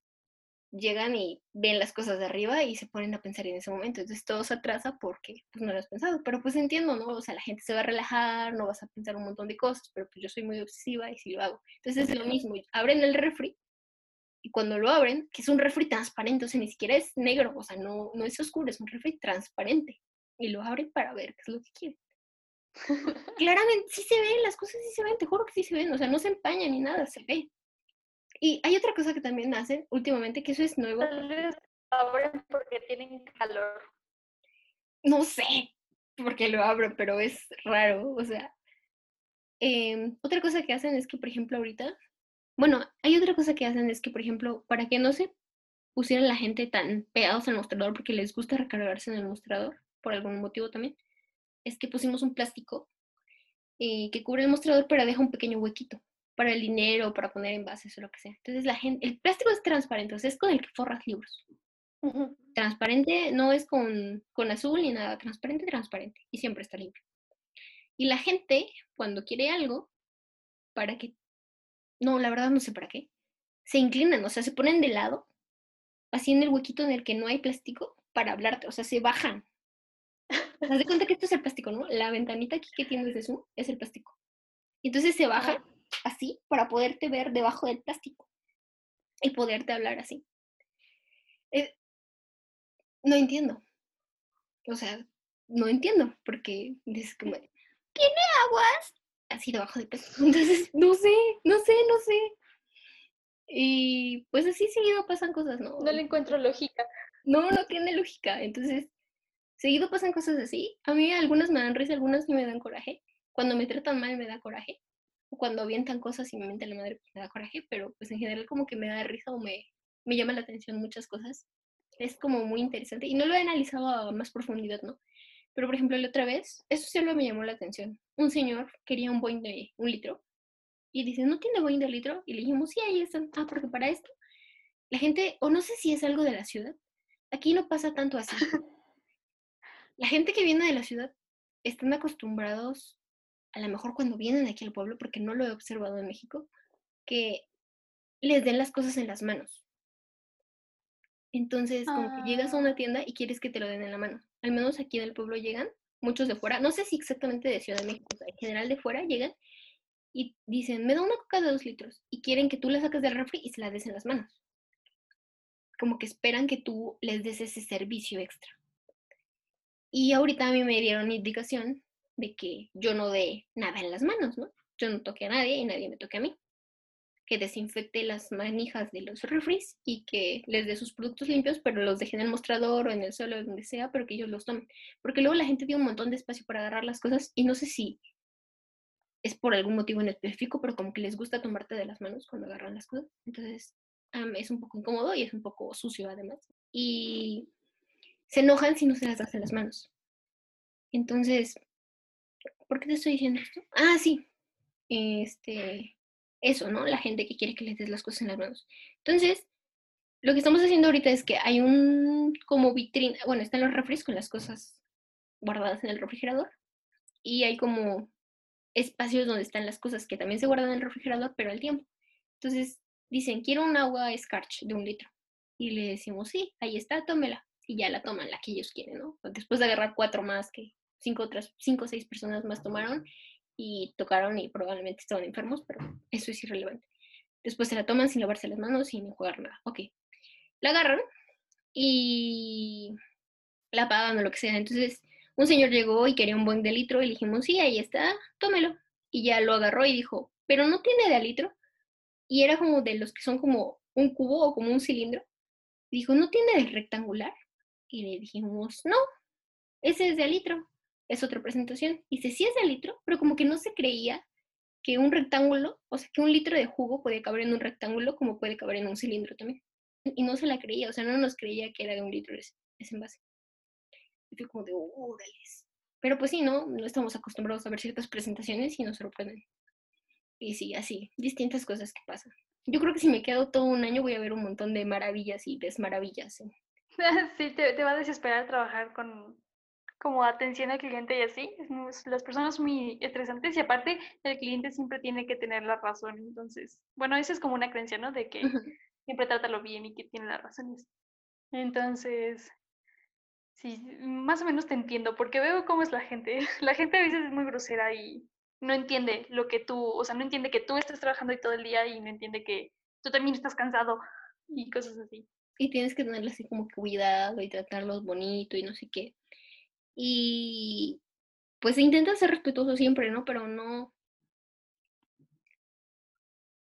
llegan y ven las cosas de arriba y se ponen a pensar en ese momento. Entonces todo se atrasa porque pues, no lo has pensado. Pero pues entiendo, ¿no? O sea, la gente se va a relajar, no vas a pensar un montón de cosas, pero pues yo soy muy obsesiva y sí lo hago. Entonces es lo mismo. Abren el refri y cuando lo abren, que es un refri transparente, o sea, ni siquiera es negro, o sea, no, no es oscuro, es un refri transparente. Y lo abren para ver qué es lo que quieren. Claramente, sí se ven, las cosas sí se ven, te juro que sí se ven, o sea, no se empañan ni nada, se ve. Y hay otra cosa que también hacen últimamente, que eso es nuevo. abren porque tienen calor. No sé porque lo abro, pero es raro, o sea. Em, otra cosa que hacen es que, por ejemplo, ahorita, bueno, hay otra cosa que hacen es que, por ejemplo, para que no se pusiera la gente tan pegados al mostrador porque les gusta recargarse en el mostrador, por algún motivo también, es que pusimos un plástico eh, que cubre el mostrador, pero deja un pequeño huequito para el dinero, para poner envases o lo que sea. Entonces la gente, el plástico es transparente, o sea, es con el que forras libros. Transparente no es con, con azul ni nada, transparente, transparente, y siempre está limpio. Y la gente, cuando quiere algo, para que, no, la verdad no sé para qué, se inclinan, o sea, se ponen de lado, así en el huequito en el que no hay plástico, para hablarte, o sea, se bajan Haz de cuenta que esto es el plástico, ¿no? La ventanita aquí que tienes de Zoom es el plástico. entonces se baja así para poderte ver debajo del plástico y poderte hablar así. Eh, no entiendo. O sea, no entiendo, porque dices como, ¿tiene aguas? Así debajo del plástico. Entonces, no sé, no sé, no sé. Y pues así seguido pasan cosas, ¿no? No le encuentro lógica. No, no tiene lógica. Entonces, seguido pasan cosas así. A mí algunas me dan risa, algunas me dan coraje. Cuando me tratan mal me da coraje. O cuando avientan cosas y me mienten la madre pues me da coraje. Pero pues en general como que me da risa o me, me llama la atención muchas cosas. Es como muy interesante. Y no lo he analizado a más profundidad, ¿no? Pero por ejemplo, la otra vez, eso solo me llamó la atención. Un señor quería un boing de un litro y dice, ¿no tiene boing de litro? Y le dijimos, sí, ahí están. Ah, porque para esto, la gente, o no sé si es algo de la ciudad, aquí no pasa tanto así. La gente que viene de la ciudad están acostumbrados, a lo mejor cuando vienen aquí al pueblo, porque no lo he observado en México, que les den las cosas en las manos. Entonces, como que llegas a una ah. tienda y quieres que te lo den en la mano. Al menos aquí en el pueblo llegan, muchos de fuera, no sé si exactamente de Ciudad de México, en general de fuera llegan y dicen, me da una coca de dos litros y quieren que tú la saques del refri y se la des en las manos. Como que esperan que tú les des ese servicio extra. Y ahorita a mí me dieron indicación de que yo no dé nada en las manos, ¿no? Yo no toque a nadie y nadie me toque a mí. Que desinfecte las manijas de los refris y que les dé sus productos limpios, pero los dejen en el mostrador o en el suelo, donde sea, pero que ellos los tomen. Porque luego la gente tiene un montón de espacio para agarrar las cosas y no sé si es por algún motivo en específico, pero como que les gusta tomarte de las manos cuando agarran las cosas. Entonces es un poco incómodo y es un poco sucio además. Y se enojan si no se las das en las manos. Entonces, ¿por qué te estoy diciendo esto? Ah, sí. Este, eso, ¿no? La gente que quiere que les des las cosas en las manos. Entonces, lo que estamos haciendo ahorita es que hay un como vitrina, bueno, están los refrescos las cosas guardadas en el refrigerador y hay como espacios donde están las cosas que también se guardan en el refrigerador, pero al tiempo. Entonces dicen, quiero un agua Scarch de un litro. Y le decimos, sí, ahí está, tómela. Y ya la toman, la que ellos quieren, ¿no? Después de agarrar cuatro más que cinco otras, cinco o seis personas más tomaron y tocaron y probablemente estaban enfermos, pero eso es irrelevante. Después se la toman sin lavarse las manos, sin jugar nada. Ok. La agarran y la pagan o lo que sea. Entonces, un señor llegó y quería un buen de litro y le dijimos, sí, ahí está, tómelo. Y ya lo agarró y dijo, pero no tiene de litro. Y era como de los que son como un cubo o como un cilindro. dijo, ¿no tiene de rectangular? Y le dijimos, no, ese es de litro, es otra presentación. Y dice, sí es de litro, pero como que no se creía que un rectángulo, o sea, que un litro de jugo puede caber en un rectángulo como puede caber en un cilindro también. Y no se la creía, o sea, no nos creía que era de un litro ese, ese envase. Y fue como de, órales. Pero pues sí, ¿no? No estamos acostumbrados a ver ciertas presentaciones y nos sorprenden. Y sí, así, distintas cosas que pasan. Yo creo que si me quedo todo un año voy a ver un montón de maravillas y desmaravillas. ¿eh? Sí, te, te va a desesperar trabajar con como atención al cliente y así. las personas son muy estresantes y aparte el cliente siempre tiene que tener la razón. Entonces, bueno, esa es como una creencia, ¿no? De que siempre trátalo bien y que tiene la razón. Entonces, Sí, más o menos te entiendo, porque veo cómo es la gente. La gente a veces es muy grosera y no entiende lo que tú, o sea, no entiende que tú estás trabajando ahí todo el día y no entiende que tú también estás cansado y cosas así. Y tienes que tenerle así como cuidado y tratarlos bonito y no sé qué. Y pues intenta ser respetuoso siempre, ¿no? Pero no...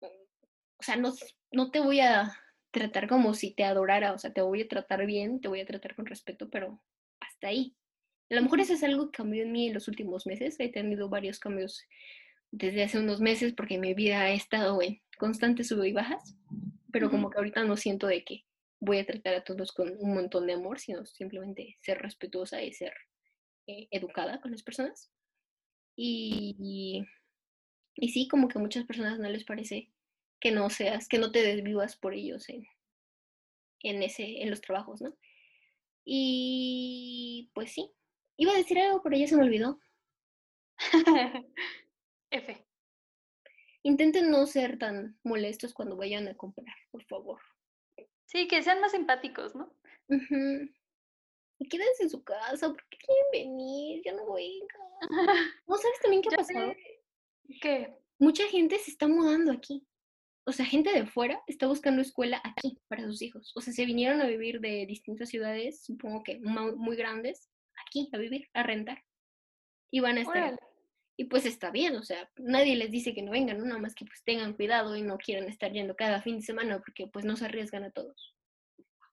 O sea, no, no te voy a tratar como si te adorara, o sea, te voy a tratar bien, te voy a tratar con respeto, pero hasta ahí. A lo mejor eso es algo que cambió en mí en los últimos meses, he tenido varios cambios desde hace unos meses porque mi vida ha estado en constantes sube y bajas, pero como que ahorita no siento de que voy a tratar a todos con un montón de amor, sino simplemente ser respetuosa y ser eh, educada con las personas. Y, y sí, como que a muchas personas no les parece que no seas, que no te desvivas por ellos en, en, ese, en los trabajos, ¿no? Y pues sí, iba a decir algo, pero ya se me olvidó. F. Intenten no ser tan molestos cuando vayan a comprar, por favor. Sí, que sean más simpáticos, ¿no? Y quédense en su casa, porque quieren venir? Yo no voy. ¿No sabes también qué ha pasado? ¿Qué? Mucha gente se está mudando aquí. O sea, gente de fuera está buscando escuela aquí para sus hijos. O sea, se vinieron a vivir de distintas ciudades, supongo que muy grandes, aquí a vivir, a rentar. Y van a estar. Y pues está bien, o sea, nadie les dice que no vengan, ¿no? Nada más que pues tengan cuidado y no quieran estar yendo cada fin de semana porque pues no se arriesgan a todos.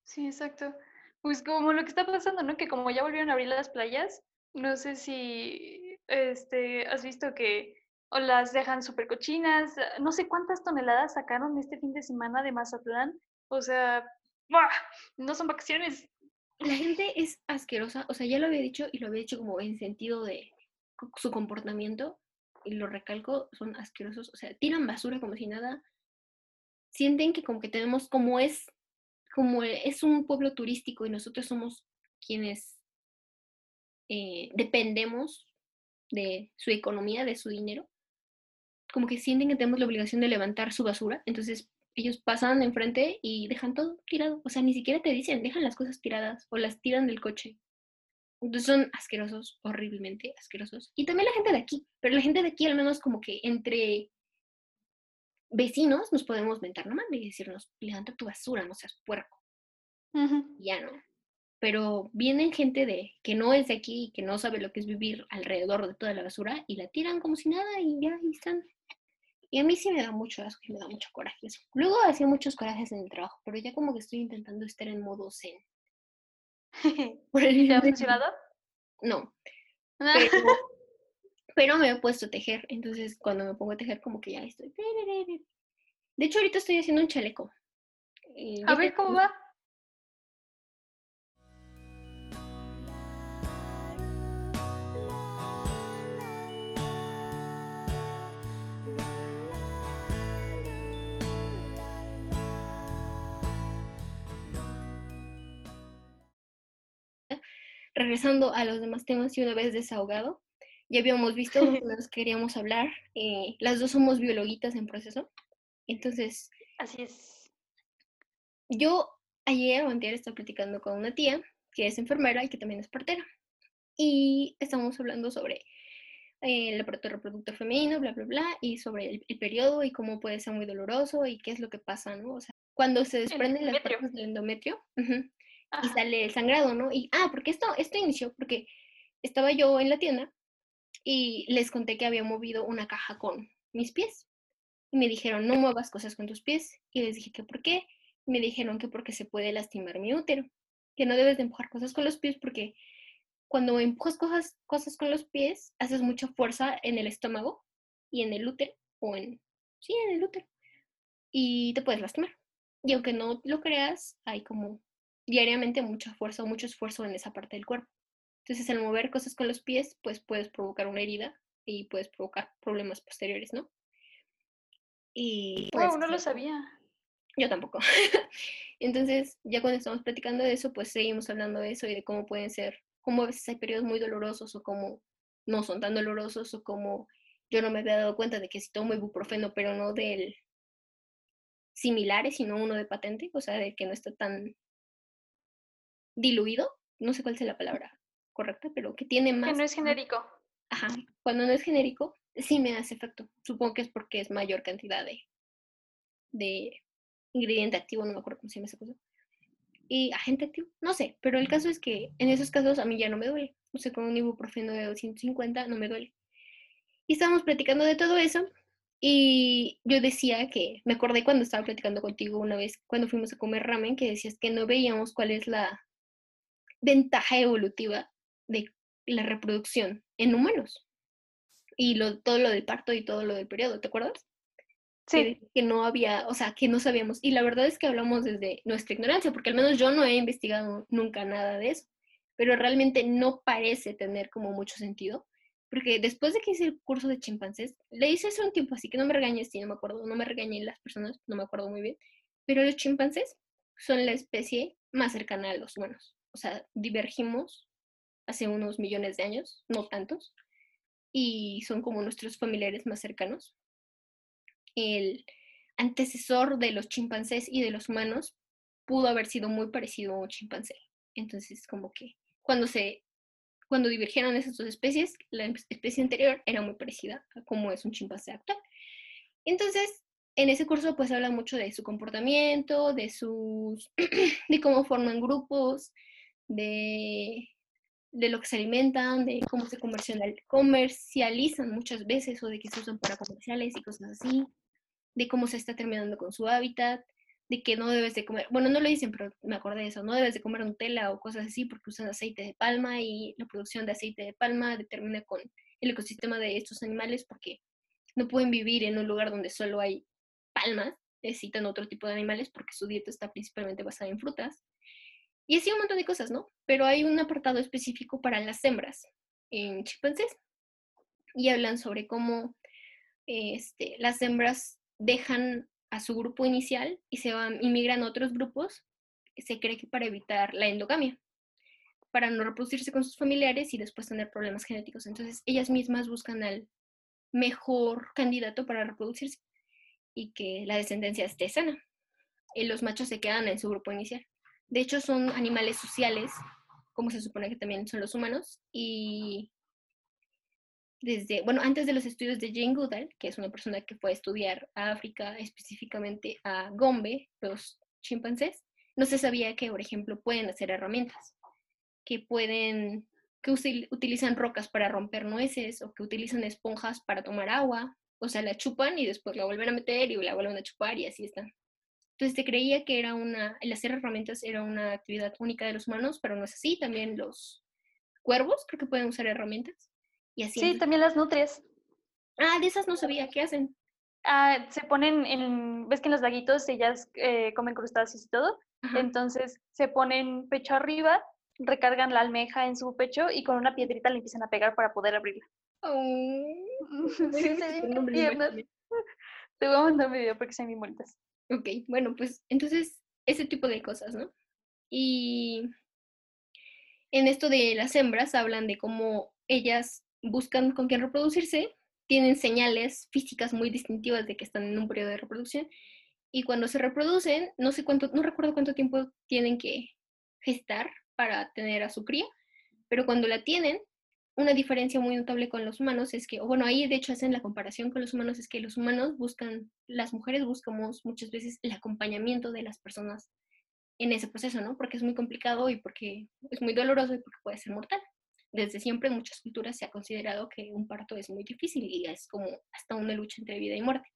Sí, exacto. Pues como lo que está pasando, ¿no? Que como ya volvieron a abrir las playas, no sé si este, has visto que o las dejan súper cochinas, no sé cuántas toneladas sacaron este fin de semana de Mazatlán. O sea, no son vacaciones. La gente es asquerosa, o sea, ya lo había dicho y lo había dicho como en sentido de su comportamiento, y lo recalco, son asquerosos, o sea, tiran basura como si nada, sienten que como que tenemos, como es, como es un pueblo turístico y nosotros somos quienes eh, dependemos de su economía, de su dinero, como que sienten que tenemos la obligación de levantar su basura, entonces ellos pasan enfrente y dejan todo tirado, o sea, ni siquiera te dicen, dejan las cosas tiradas o las tiran del coche. Entonces son asquerosos, horriblemente asquerosos. Y también la gente de aquí, pero la gente de aquí al menos como que entre vecinos nos podemos mentar nomás y decirnos, levanta tu basura, no seas puerco. Ya no. Pero vienen gente de que no es de aquí y que no sabe lo que es vivir alrededor de toda la basura y la tiran como si nada y ya ahí están. Y a mí sí me da mucho asco y me da mucho coraje eso. Luego hacía muchos corajes en el trabajo, pero ya como que estoy intentando estar en modo zen. ¿Te ha funcionado? No. Pero, me he puesto a tejer, entonces cuando me pongo a tejer como que ya estoy. De hecho, ahorita estoy haciendo un chaleco. a ver cómo va. Regresando a los demás temas y una vez desahogado, ya habíamos visto lo que nos queríamos hablar. Eh, las dos somos biologuitas en proceso. Entonces. Así es. Yo ayer o anterior estaba platicando con una tía que es enfermera y que también es partera. Y estamos hablando sobre eh, el aparato reproductor femenino, bla, bla, bla, y sobre el, periodo y cómo puede ser muy doloroso y qué es lo que pasa, ¿no? O sea, cuando se desprenden las partes del endometrio, y sale el sangrado, ¿no? Y, ah, porque esto, esto inició porque estaba yo en la tienda y les conté que había movido una caja con mis pies. Y me dijeron, no muevas cosas con tus pies. Y les dije que por qué. me dijeron que porque se puede lastimar mi útero. Que no debes de empujar cosas con los pies porque cuando empujas cosas, cosas con los pies, haces mucha fuerza en el estómago y en el útero. O en, sí, en el útero. Y te puedes lastimar. Y aunque no lo creas, hay como diariamente mucha fuerza o mucho esfuerzo en esa parte del cuerpo. Entonces, al mover cosas con los pies, pues puedes provocar una herida y puedes provocar problemas posteriores, ¿no? Y pues, no lo sabía. Yo tampoco. Entonces, ya cuando estamos platicando de eso, pues seguimos hablando de eso y de cómo pueden ser, cómo a veces hay periodos muy dolorosos o cómo no son tan dolorosos o cómo yo no me había dado cuenta de que si tomo ibuprofeno, pero no del similares, sino uno de patente, o sea, de que no está tan diluido, no sé cuál es la palabra correcta, pero que tiene más. Que no es genérico. Ajá, cuando no es genérico, sí me hace efecto. Supongo que es porque es mayor cantidad de, de ingrediente activo, no me acuerdo cómo se llama esa cosa. Y agente activo, no sé, pero el caso es que en esos casos a mí ya no me duele. O sea, con un ibuprofeno de 250 no me duele. Y estábamos platicando de todo eso y yo decía que, me acordé cuando estaba platicando contigo una vez, cuando fuimos a comer ramen, que decías que no veíamos cuál es la ventaja evolutiva de la reproducción en humanos. Y lo, todo lo del parto y todo lo del periodo, ¿te acuerdas? Sí. Que, no había, o sea, que no sabíamos. Y la verdad es que hablamos desde nuestra ignorancia, porque al menos yo no he investigado nunca nada de eso. Pero realmente no parece tener como mucho sentido. Porque después de que hice el curso de chimpancés, le hice hace un tiempo, así que no me regañes si no me acuerdo, no me regañen las personas, no me acuerdo muy bien. Pero los chimpancés son la especie más cercana a los humanos o sea, divergimos hace unos millones de años, no tantos, y son como nuestros familiares más cercanos. El antecesor de los chimpancés y de los humanos pudo haber sido muy parecido a un chimpancé. Entonces, como que cuando se cuando divergieron esas dos especies, la especie anterior era muy parecida a cómo es un chimpancé actual. Entonces, en ese curso pues habla mucho de su comportamiento, de sus, de cómo forman grupos, de, de lo que se alimentan, de cómo se comercializan muchas veces o de que se usan para comerciales y cosas así, de cómo se está terminando con su hábitat, de que no debes de comer, bueno, no lo dicen, pero me acordé de eso, no debes de comer Nutella o cosas así porque usan aceite de palma y la producción de aceite de palma determina con el ecosistema de estos animales porque no pueden vivir en un lugar donde solo hay palmas, necesitan otro tipo de animales porque su dieta está principalmente basada en frutas. Y así un montón de cosas, ¿no? Pero hay un apartado específico para las hembras en chimpancés y hablan sobre cómo este, las hembras dejan a su grupo inicial y se van, inmigran a otros grupos, se cree que para evitar la endogamia, para no reproducirse con sus familiares y después tener problemas genéticos. Entonces, ellas mismas buscan al mejor candidato para reproducirse y que la descendencia esté sana. Y los machos se quedan en su grupo inicial. De hecho, son animales sociales, como se supone que también son los humanos, y desde, bueno, antes de los estudios de Jane Goodall, que es una persona que fue a estudiar a África, específicamente a Gombe, los chimpancés, no se sabía que, por ejemplo, pueden hacer herramientas, que pueden, que utilizan rocas para romper nueces o que utilizan esponjas para tomar agua, o sea, la chupan y después la vuelven a meter y la vuelven a chupar y así están. Entonces te creía que era una, el hacer herramientas era una actividad única de los humanos, pero no es así. También los cuervos creo que pueden usar herramientas. Y así. Sí, también las nutrias. Ah, de esas no sabía. ¿Qué hacen? Ah, se ponen en, ves que en los laguitos ellas eh, comen crustáceos y todo. Entonces se ponen pecho arriba, recargan la almeja en su pecho y con una piedrita le empiezan a pegar para poder abrirla. Oh, sí, Te voy a mandar un video porque son muy bonitas. Ok, bueno, pues entonces ese tipo de cosas, ¿no? Y en esto de las hembras hablan de cómo ellas buscan con quién reproducirse, tienen señales físicas muy distintivas de que están en un periodo de reproducción y cuando se reproducen, no sé cuánto, no recuerdo cuánto tiempo tienen que gestar para tener a su cría, pero cuando la tienen, una diferencia muy notable con los humanos es que, o bueno, ahí de hecho hacen la comparación con los humanos, es que los humanos buscan, las mujeres buscamos muchas veces el acompañamiento de las personas en ese proceso, ¿no? Porque es muy complicado y porque es muy doloroso y porque puede ser mortal. Desde siempre en muchas culturas se ha considerado que un parto es muy difícil y es como hasta una lucha entre vida y muerte.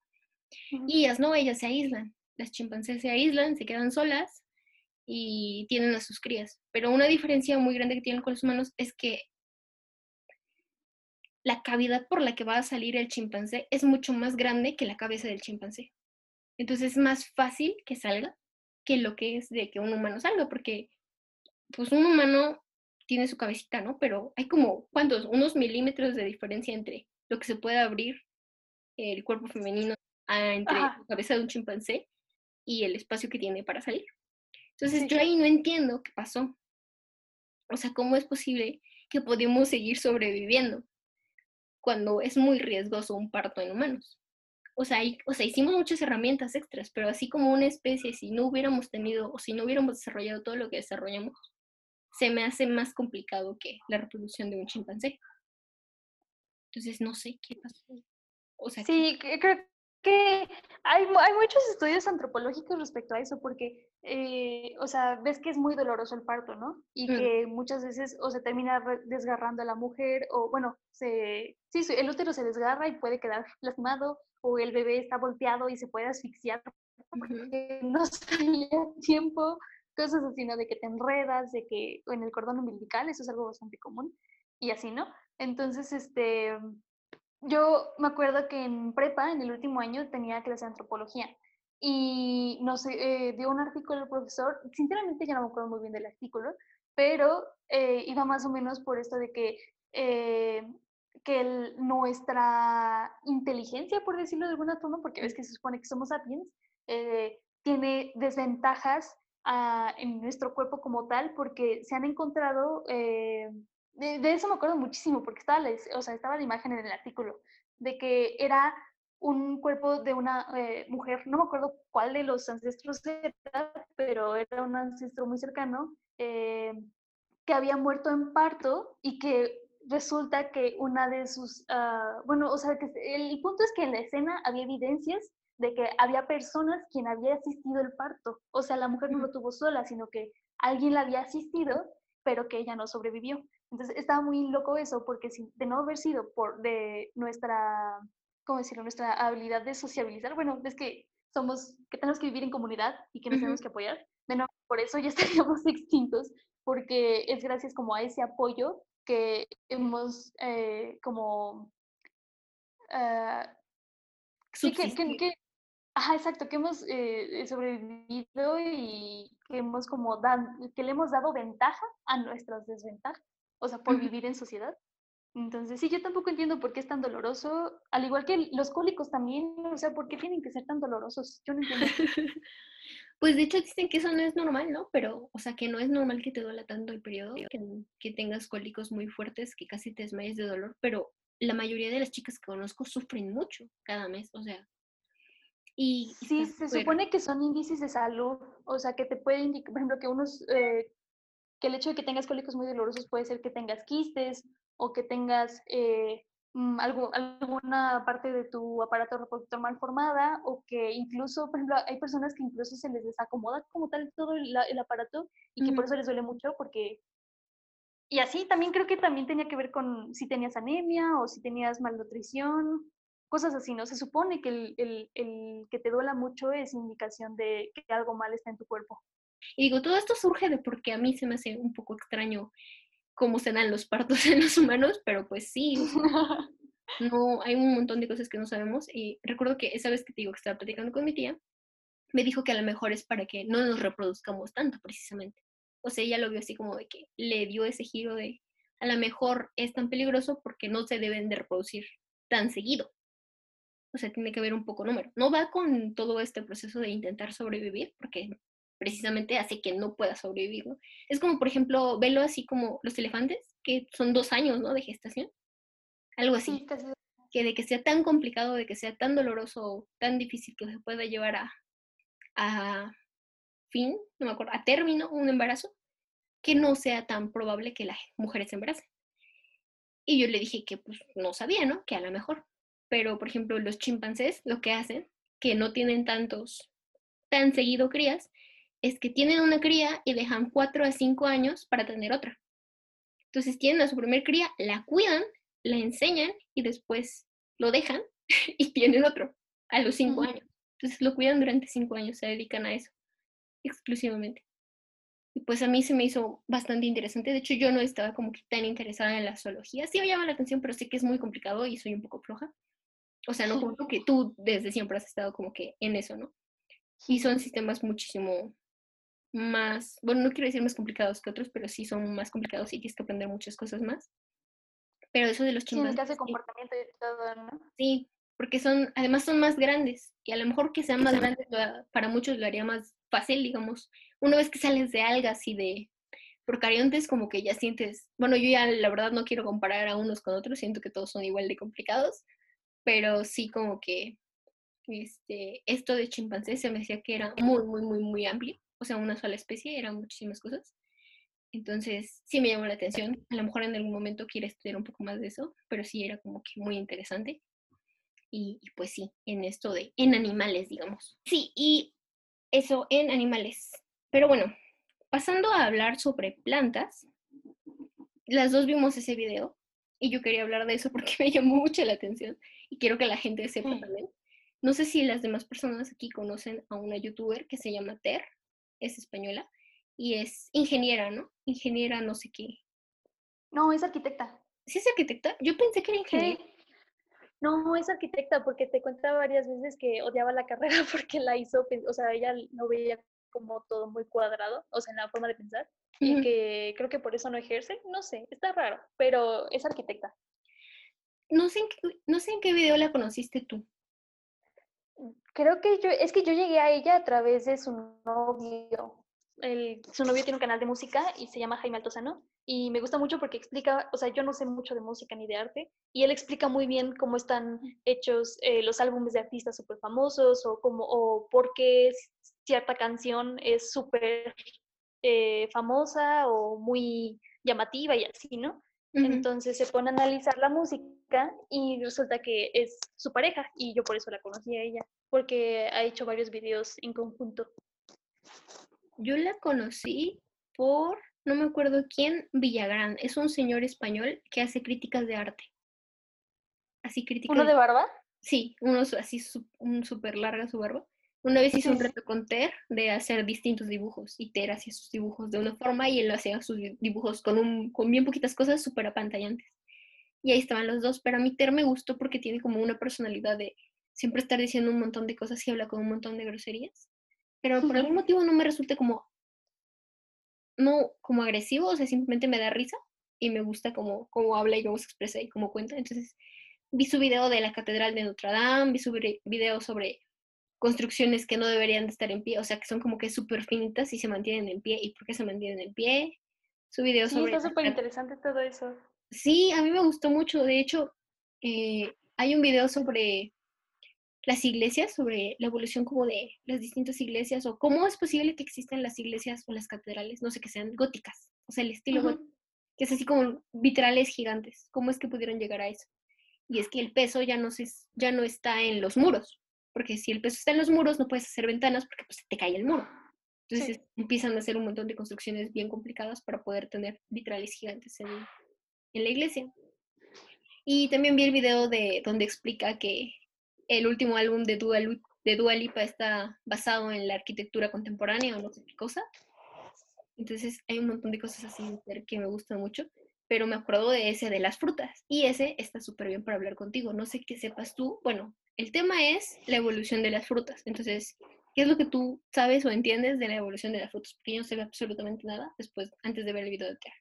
Y ellas no, ellas se aíslan. Las chimpancés se aíslan, se quedan solas y tienen a sus crías. Pero una diferencia muy grande que tienen con los humanos es que la cavidad por la que va a salir el chimpancé es mucho más grande que la cabeza del chimpancé. Entonces es más fácil que salga que lo que es de que un humano salga, porque pues un humano tiene su cabecita, ¿no? Pero hay como, ¿cuántos? Unos milímetros de diferencia entre lo que se puede abrir el cuerpo femenino entre la cabeza de un chimpancé y el espacio que tiene para salir. Entonces yo ahí no entiendo qué pasó. O sea, ¿cómo es posible que podemos seguir sobreviviendo? Cuando es muy riesgoso un parto en humanos. O sea, o sea, hicimos muchas herramientas extras, pero así como una especie, si no hubiéramos tenido o si no hubiéramos desarrollado todo lo que desarrollamos, se me hace más complicado que la reproducción de un chimpancé. Entonces, no sé qué pasó. O sea, sí, creo que hay, hay muchos estudios antropológicos respecto a eso, porque, eh, o sea, ves que es muy doloroso el parto, ¿no? Y mm. que muchas veces o se termina desgarrando a la mujer, o bueno, se, sí, el útero se desgarra y puede quedar lastimado, o el bebé está golpeado y se puede asfixiar porque no sale a tiempo, cosas así, ¿no? De que te enredas, de que en el cordón umbilical, eso es algo bastante común, y así, ¿no? Entonces, este, yo me acuerdo que en prepa, en el último año, tenía clase de antropología y no sé, eh, dio un artículo el profesor, sinceramente ya no me acuerdo muy bien del artículo, pero eh, iba más o menos por esto de que, eh, que nuestra inteligencia, por decirlo de alguna forma, porque ves que se supone que somos sapiens, tiene desventajas ah, en nuestro cuerpo como tal, porque se han encontrado de, eso me acuerdo muchísimo, porque estaba la, o sea, estaba la imagen en el artículo, de que era un cuerpo de una eh, mujer, no me acuerdo cuál de los ancestros era, pero era un ancestro muy cercano, eh, que había muerto en parto y que resulta que una de sus, ah, bueno, o sea, que el punto es que en la escena había evidencias de que había personas quien había asistido el parto. O sea, la mujer no lo tuvo sola, sino que alguien la había asistido, pero que ella no sobrevivió. Entonces estaba muy loco eso, porque si, de no haber sido por de nuestra, ¿cómo decirlo? Nuestra habilidad de sociabilizar, bueno, es que somos, que tenemos que vivir en comunidad y que nos tenemos que apoyar, de no, por eso ya estaríamos extintos, porque es gracias como a ese apoyo que hemos eh, como... Uh, sí, que, que, ajá, exacto, que hemos eh, sobrevivido y que hemos como dan, que le hemos dado ventaja a nuestras desventajas, o sea, por vivir en sociedad. Entonces, sí, yo tampoco entiendo por qué es tan doloroso, al igual que los cólicos también, o sea, ¿por qué tienen que ser tan dolorosos? Yo no entiendo. Pues de hecho dicen que eso no es normal, ¿no? Pero, o sea, que no es normal que te duela tanto el periodo, que, tengas cólicos muy fuertes, que casi te desmayes de dolor, pero la mayoría de las chicas que conozco sufren mucho cada mes, o sea. Y, sí, se supone que son índices de salud, o sea, que te puede indicar, por ejemplo, que unos, eh, que el hecho de que tengas cólicos muy dolorosos puede ser que tengas quistes o que tengas eh, Mm, algo, alguna parte de tu aparato reproductor mal formada o que incluso, por ejemplo, hay personas que incluso se les desacomoda como tal todo el, el aparato y que por eso les duele mucho porque... Y así también creo que también tenía que ver con si tenías anemia o si tenías malnutrición, cosas así, ¿no? Se supone que el, el, el que te duela mucho es indicación de que algo mal está en tu cuerpo. Y digo, todo esto surge de porque a mí se me hace un poco extraño cómo se dan los partos en los humanos, pero pues sí, no, hay un montón de cosas que no sabemos. Y recuerdo que esa vez que te digo que estaba platicando con mi tía, me dijo que a lo mejor es para que no nos reproduzcamos tanto, precisamente. O sea, ella lo vio así como de que le dio ese giro de, a lo mejor es tan peligroso porque no se deben de reproducir tan seguido. O sea, tiene que haber un poco número. No va con todo este proceso de intentar sobrevivir, porque precisamente hace que no pueda sobrevivir, ¿no? Es como, por ejemplo, velo así como los elefantes, que son dos años, ¿no? De gestación. Algo así. Que de que sea tan complicado, de que sea tan doloroso, tan difícil que se pueda llevar a, a fin, no me acuerdo, a término un embarazo, que no sea tan probable que las mujeres se embaracen. Y yo le dije que pues no sabía, ¿no? Que a lo mejor. Pero, por ejemplo, los chimpancés lo que hacen, que no tienen tantos, tan seguido crías, es que tienen una cría y dejan cuatro a cinco años para tener otra. Entonces tienen a su primer cría, la cuidan, la enseñan y después lo dejan y tienen otro a los cinco años. Entonces lo cuidan durante cinco años, se dedican a eso exclusivamente. Y pues a mí se me hizo bastante interesante. De hecho, yo no estaba como que tan interesada en la zoología. Sí me llama la atención, pero sé que es muy complicado y soy un poco floja. O sea, no como que tú desde siempre has estado como que en eso, ¿no? Y son sistemas muchísimo más, bueno, no quiero decir más complicados que otros, pero sí son más complicados y tienes que aprender muchas cosas más. Pero eso de los chimpancés. Sí, comportamiento y todo, ¿no? Sí, porque son, además son más grandes y a lo mejor que sean más grandes para muchos lo haría más fácil, digamos. Una vez que sales de algas y de procariontes, como que ya sientes, bueno, yo ya la verdad no quiero comparar a unos con otros, siento que todos son igual de complicados, pero sí como que este, esto de chimpancés se me decía que era muy, muy, muy, muy amplio o sea, una sola especie, eran muchísimas cosas. Entonces, sí me llamó la atención. A lo mejor en algún momento quiero estudiar un poco más de eso, pero sí era como que muy interesante. Y, pues sí, en esto de, en animales, digamos. Sí, y eso en animales. Pero bueno, pasando a hablar sobre plantas, las dos vimos ese video y yo quería hablar de eso porque me llamó mucho la atención y quiero que la gente sepa también. No sé si las demás personas aquí conocen a una youtuber que se llama Ter es española y es ingeniera, ¿no? Ingeniera no sé qué. No, es arquitecta. ¿Sí es arquitecta? Yo pensé que era ingeniera. No, es arquitecta porque te cuenta varias veces que odiaba la carrera porque la hizo, o sea, ella no veía como todo muy cuadrado, o sea, en la forma de pensar, y que creo que por eso no ejerce, no sé, está raro, pero es arquitecta. No sé en qué, no sé en qué video la conociste tú. Creo que yo, es que yo llegué a ella a través de su novio. El, su novio tiene un canal de música y se llama Jaime Altozano y me gusta mucho porque explica, o sea, yo no sé mucho de música ni de arte y él explica muy bien cómo están hechos eh, los álbumes de artistas súper famosos o, cómo, o por qué cierta canción es súper eh, famosa o muy llamativa y así, ¿no? Entonces se pone a analizar la música y resulta que es su pareja y yo por eso la conocí a ella, porque ha hecho varios videos en conjunto. Yo la conocí por, no me acuerdo quién, Villagrán. Es un señor español que hace críticas de arte. Así críticas. ¿Uno de barba? Sí, uno así un súper larga su barba. Una vez hizo un reto con Ter de hacer distintos dibujos y Ter hacía sus dibujos de una forma y él hacía sus dibujos con, un, con bien poquitas cosas súper apantallantes. Y ahí estaban los dos, pero a mí Ter me gustó porque tiene como una personalidad de siempre estar diciendo un montón de cosas y habla con un montón de groserías. Pero por algún motivo no me resulta como, no como agresivo, o sea, simplemente me da risa y me gusta cómo, cómo habla y cómo se expresa y cómo cuenta. Entonces vi su video de la Catedral de Notre Dame, vi su video sobre construcciones que no deberían de estar en pie, o sea, que son como que súper finitas y se mantienen en pie. ¿Y por qué se mantienen en pie? Su video sí, está súper interesante todo eso. Sí, a mí me gustó mucho. De hecho, eh, hay un video sobre las iglesias, sobre la evolución como de las distintas iglesias, o cómo es posible que existan las iglesias o las catedrales, no sé, que sean góticas, o sea, el estilo gótico, que es así como vitrales gigantes. ¿Cómo es que pudieron llegar a eso? Y es que el peso ya no, se, ya no está en los muros, porque si el peso está en los muros no puedes hacer ventanas porque pues te cae el muro. Entonces empiezan a hacer un montón de construcciones bien complicadas para poder tener vitrales gigantes en, en la iglesia. Y también vi el video de donde explica que el último álbum de Dua, de Dua Lipa está basado en la arquitectura contemporánea o no sé qué cosa. Entonces hay un montón de cosas así que me gustan mucho pero me acuerdo de ese de las frutas y ese está súper bien para hablar contigo. No sé qué sepas tú. Bueno, el tema es la evolución de las frutas. Entonces, ¿qué es lo que tú sabes o entiendes de la evolución de las frutas? Porque yo no sé absolutamente nada después, antes de ver el video de Tera.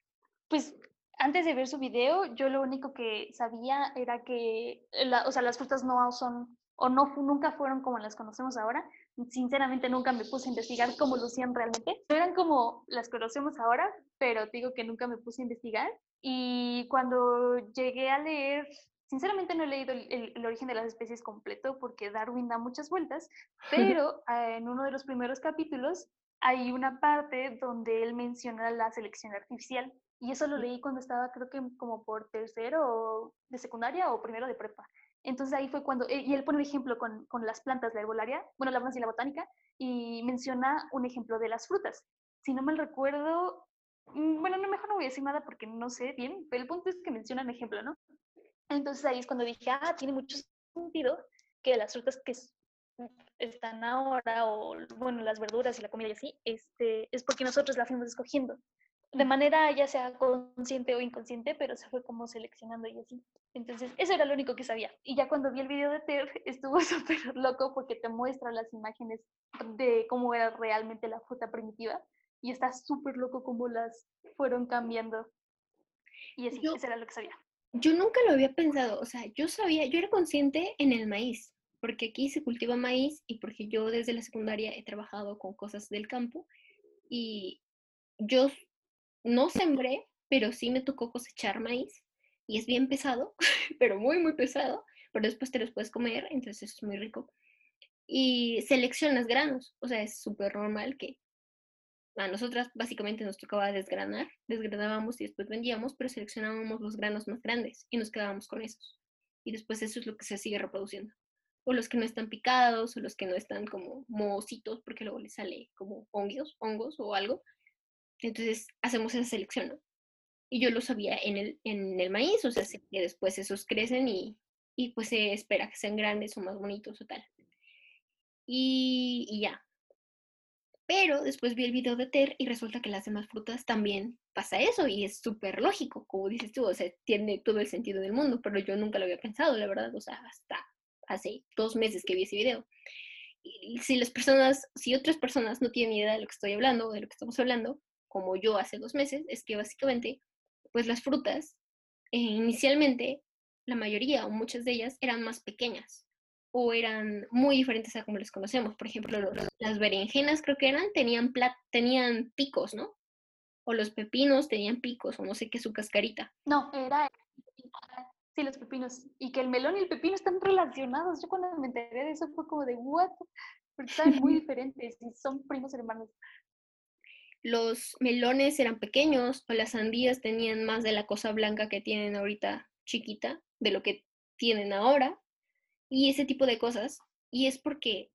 Pues antes de ver su video, yo lo único que sabía era que, o sea, las frutas no son o no nunca fueron como las conocemos ahora. Sinceramente nunca me puse a investigar cómo lucían realmente. No eran como las conocemos ahora, pero digo que nunca me puse a investigar. Y cuando llegué a leer, sinceramente no he leído el, origen de las especies completo porque Darwin da muchas vueltas, pero ah, en uno de los primeros capítulos hay una parte donde él menciona la selección artificial. Y eso lo leí cuando estaba, creo que como por tercero de secundaria o primero de prepa. Entonces ahí fue cuando, eh, y él pone un ejemplo con, con las plantas, la herbolaria, bueno, la y la botánica, y menciona un ejemplo de las frutas. Si no me recuerdo, mm, bueno, no, mejor no voy a decir nada porque no sé bien, pero el punto es que menciona un ejemplo, ¿no? Entonces ahí es cuando dije, ah, tiene mucho sentido que las frutas que están ahora, o bueno, las verduras y la comida y así, este, es porque nosotros la fuimos escogiendo de manera ya sea consciente o inconsciente, pero se fue como seleccionando y así. Entonces, eso era lo único que sabía. Y ya cuando vi el video de Ter, estuvo súper loco porque te muestra las imágenes de cómo era realmente la fruta primitiva y está súper loco cómo las fueron cambiando. Y así, eso era lo que sabía. Yo nunca lo había pensado, o sea, yo sabía, yo era consciente en el maíz, porque aquí se cultiva maíz y porque yo desde la secundaria he trabajado con cosas del campo y yo no sembré, pero sí me tocó cosechar maíz y es bien pesado, pero muy, muy pesado, pero después te los puedes comer, entonces es muy rico. Y seleccionas granos, o sea, es súper normal que a nosotras básicamente nos tocaba desgranar, desgranábamos y después vendíamos, pero seleccionábamos los granos más grandes y nos quedábamos con esos. Y después eso es lo que se sigue reproduciendo. O los que no están picados, o los que no están como mohositos, porque luego les sale como hongos, hongos o algo. Entonces hacemos esa selección, Y yo lo sabía en el, en el maíz, o sea, que después esos crecen y, y, pues se espera que sean grandes o más bonitos o tal. Y, y ya. Pero después vi el video de Ter y resulta que las demás frutas también pasa eso y es súper lógico, como dices tú, o sea, tiene todo el sentido del mundo, pero yo nunca lo había pensado, la verdad, o sea, hasta hace dos meses que vi ese video. Y si las personas, si otras personas no tienen idea de lo que estoy hablando, de lo que estamos hablando, como yo hace dos meses, es que básicamente, pues las frutas, eh, inicialmente, la mayoría o muchas de ellas eran más pequeñas o eran muy diferentes a como las conocemos. Por ejemplo, las berenjenas creo que eran, tenían, tenían picos, ¿no? O los pepinos tenían picos, o no sé qué, su cascarita. No, era... Sí, los pepinos. Y que el melón y el pepino están relacionados. Yo cuando me enteré de eso fue como de, ¿what? Porque están muy diferentes y son primos hermanos. los melones eran pequeños o las sandías tenían más de la cosa blanca que tienen ahorita chiquita, de lo que tienen ahora, y ese tipo de cosas. Y es porque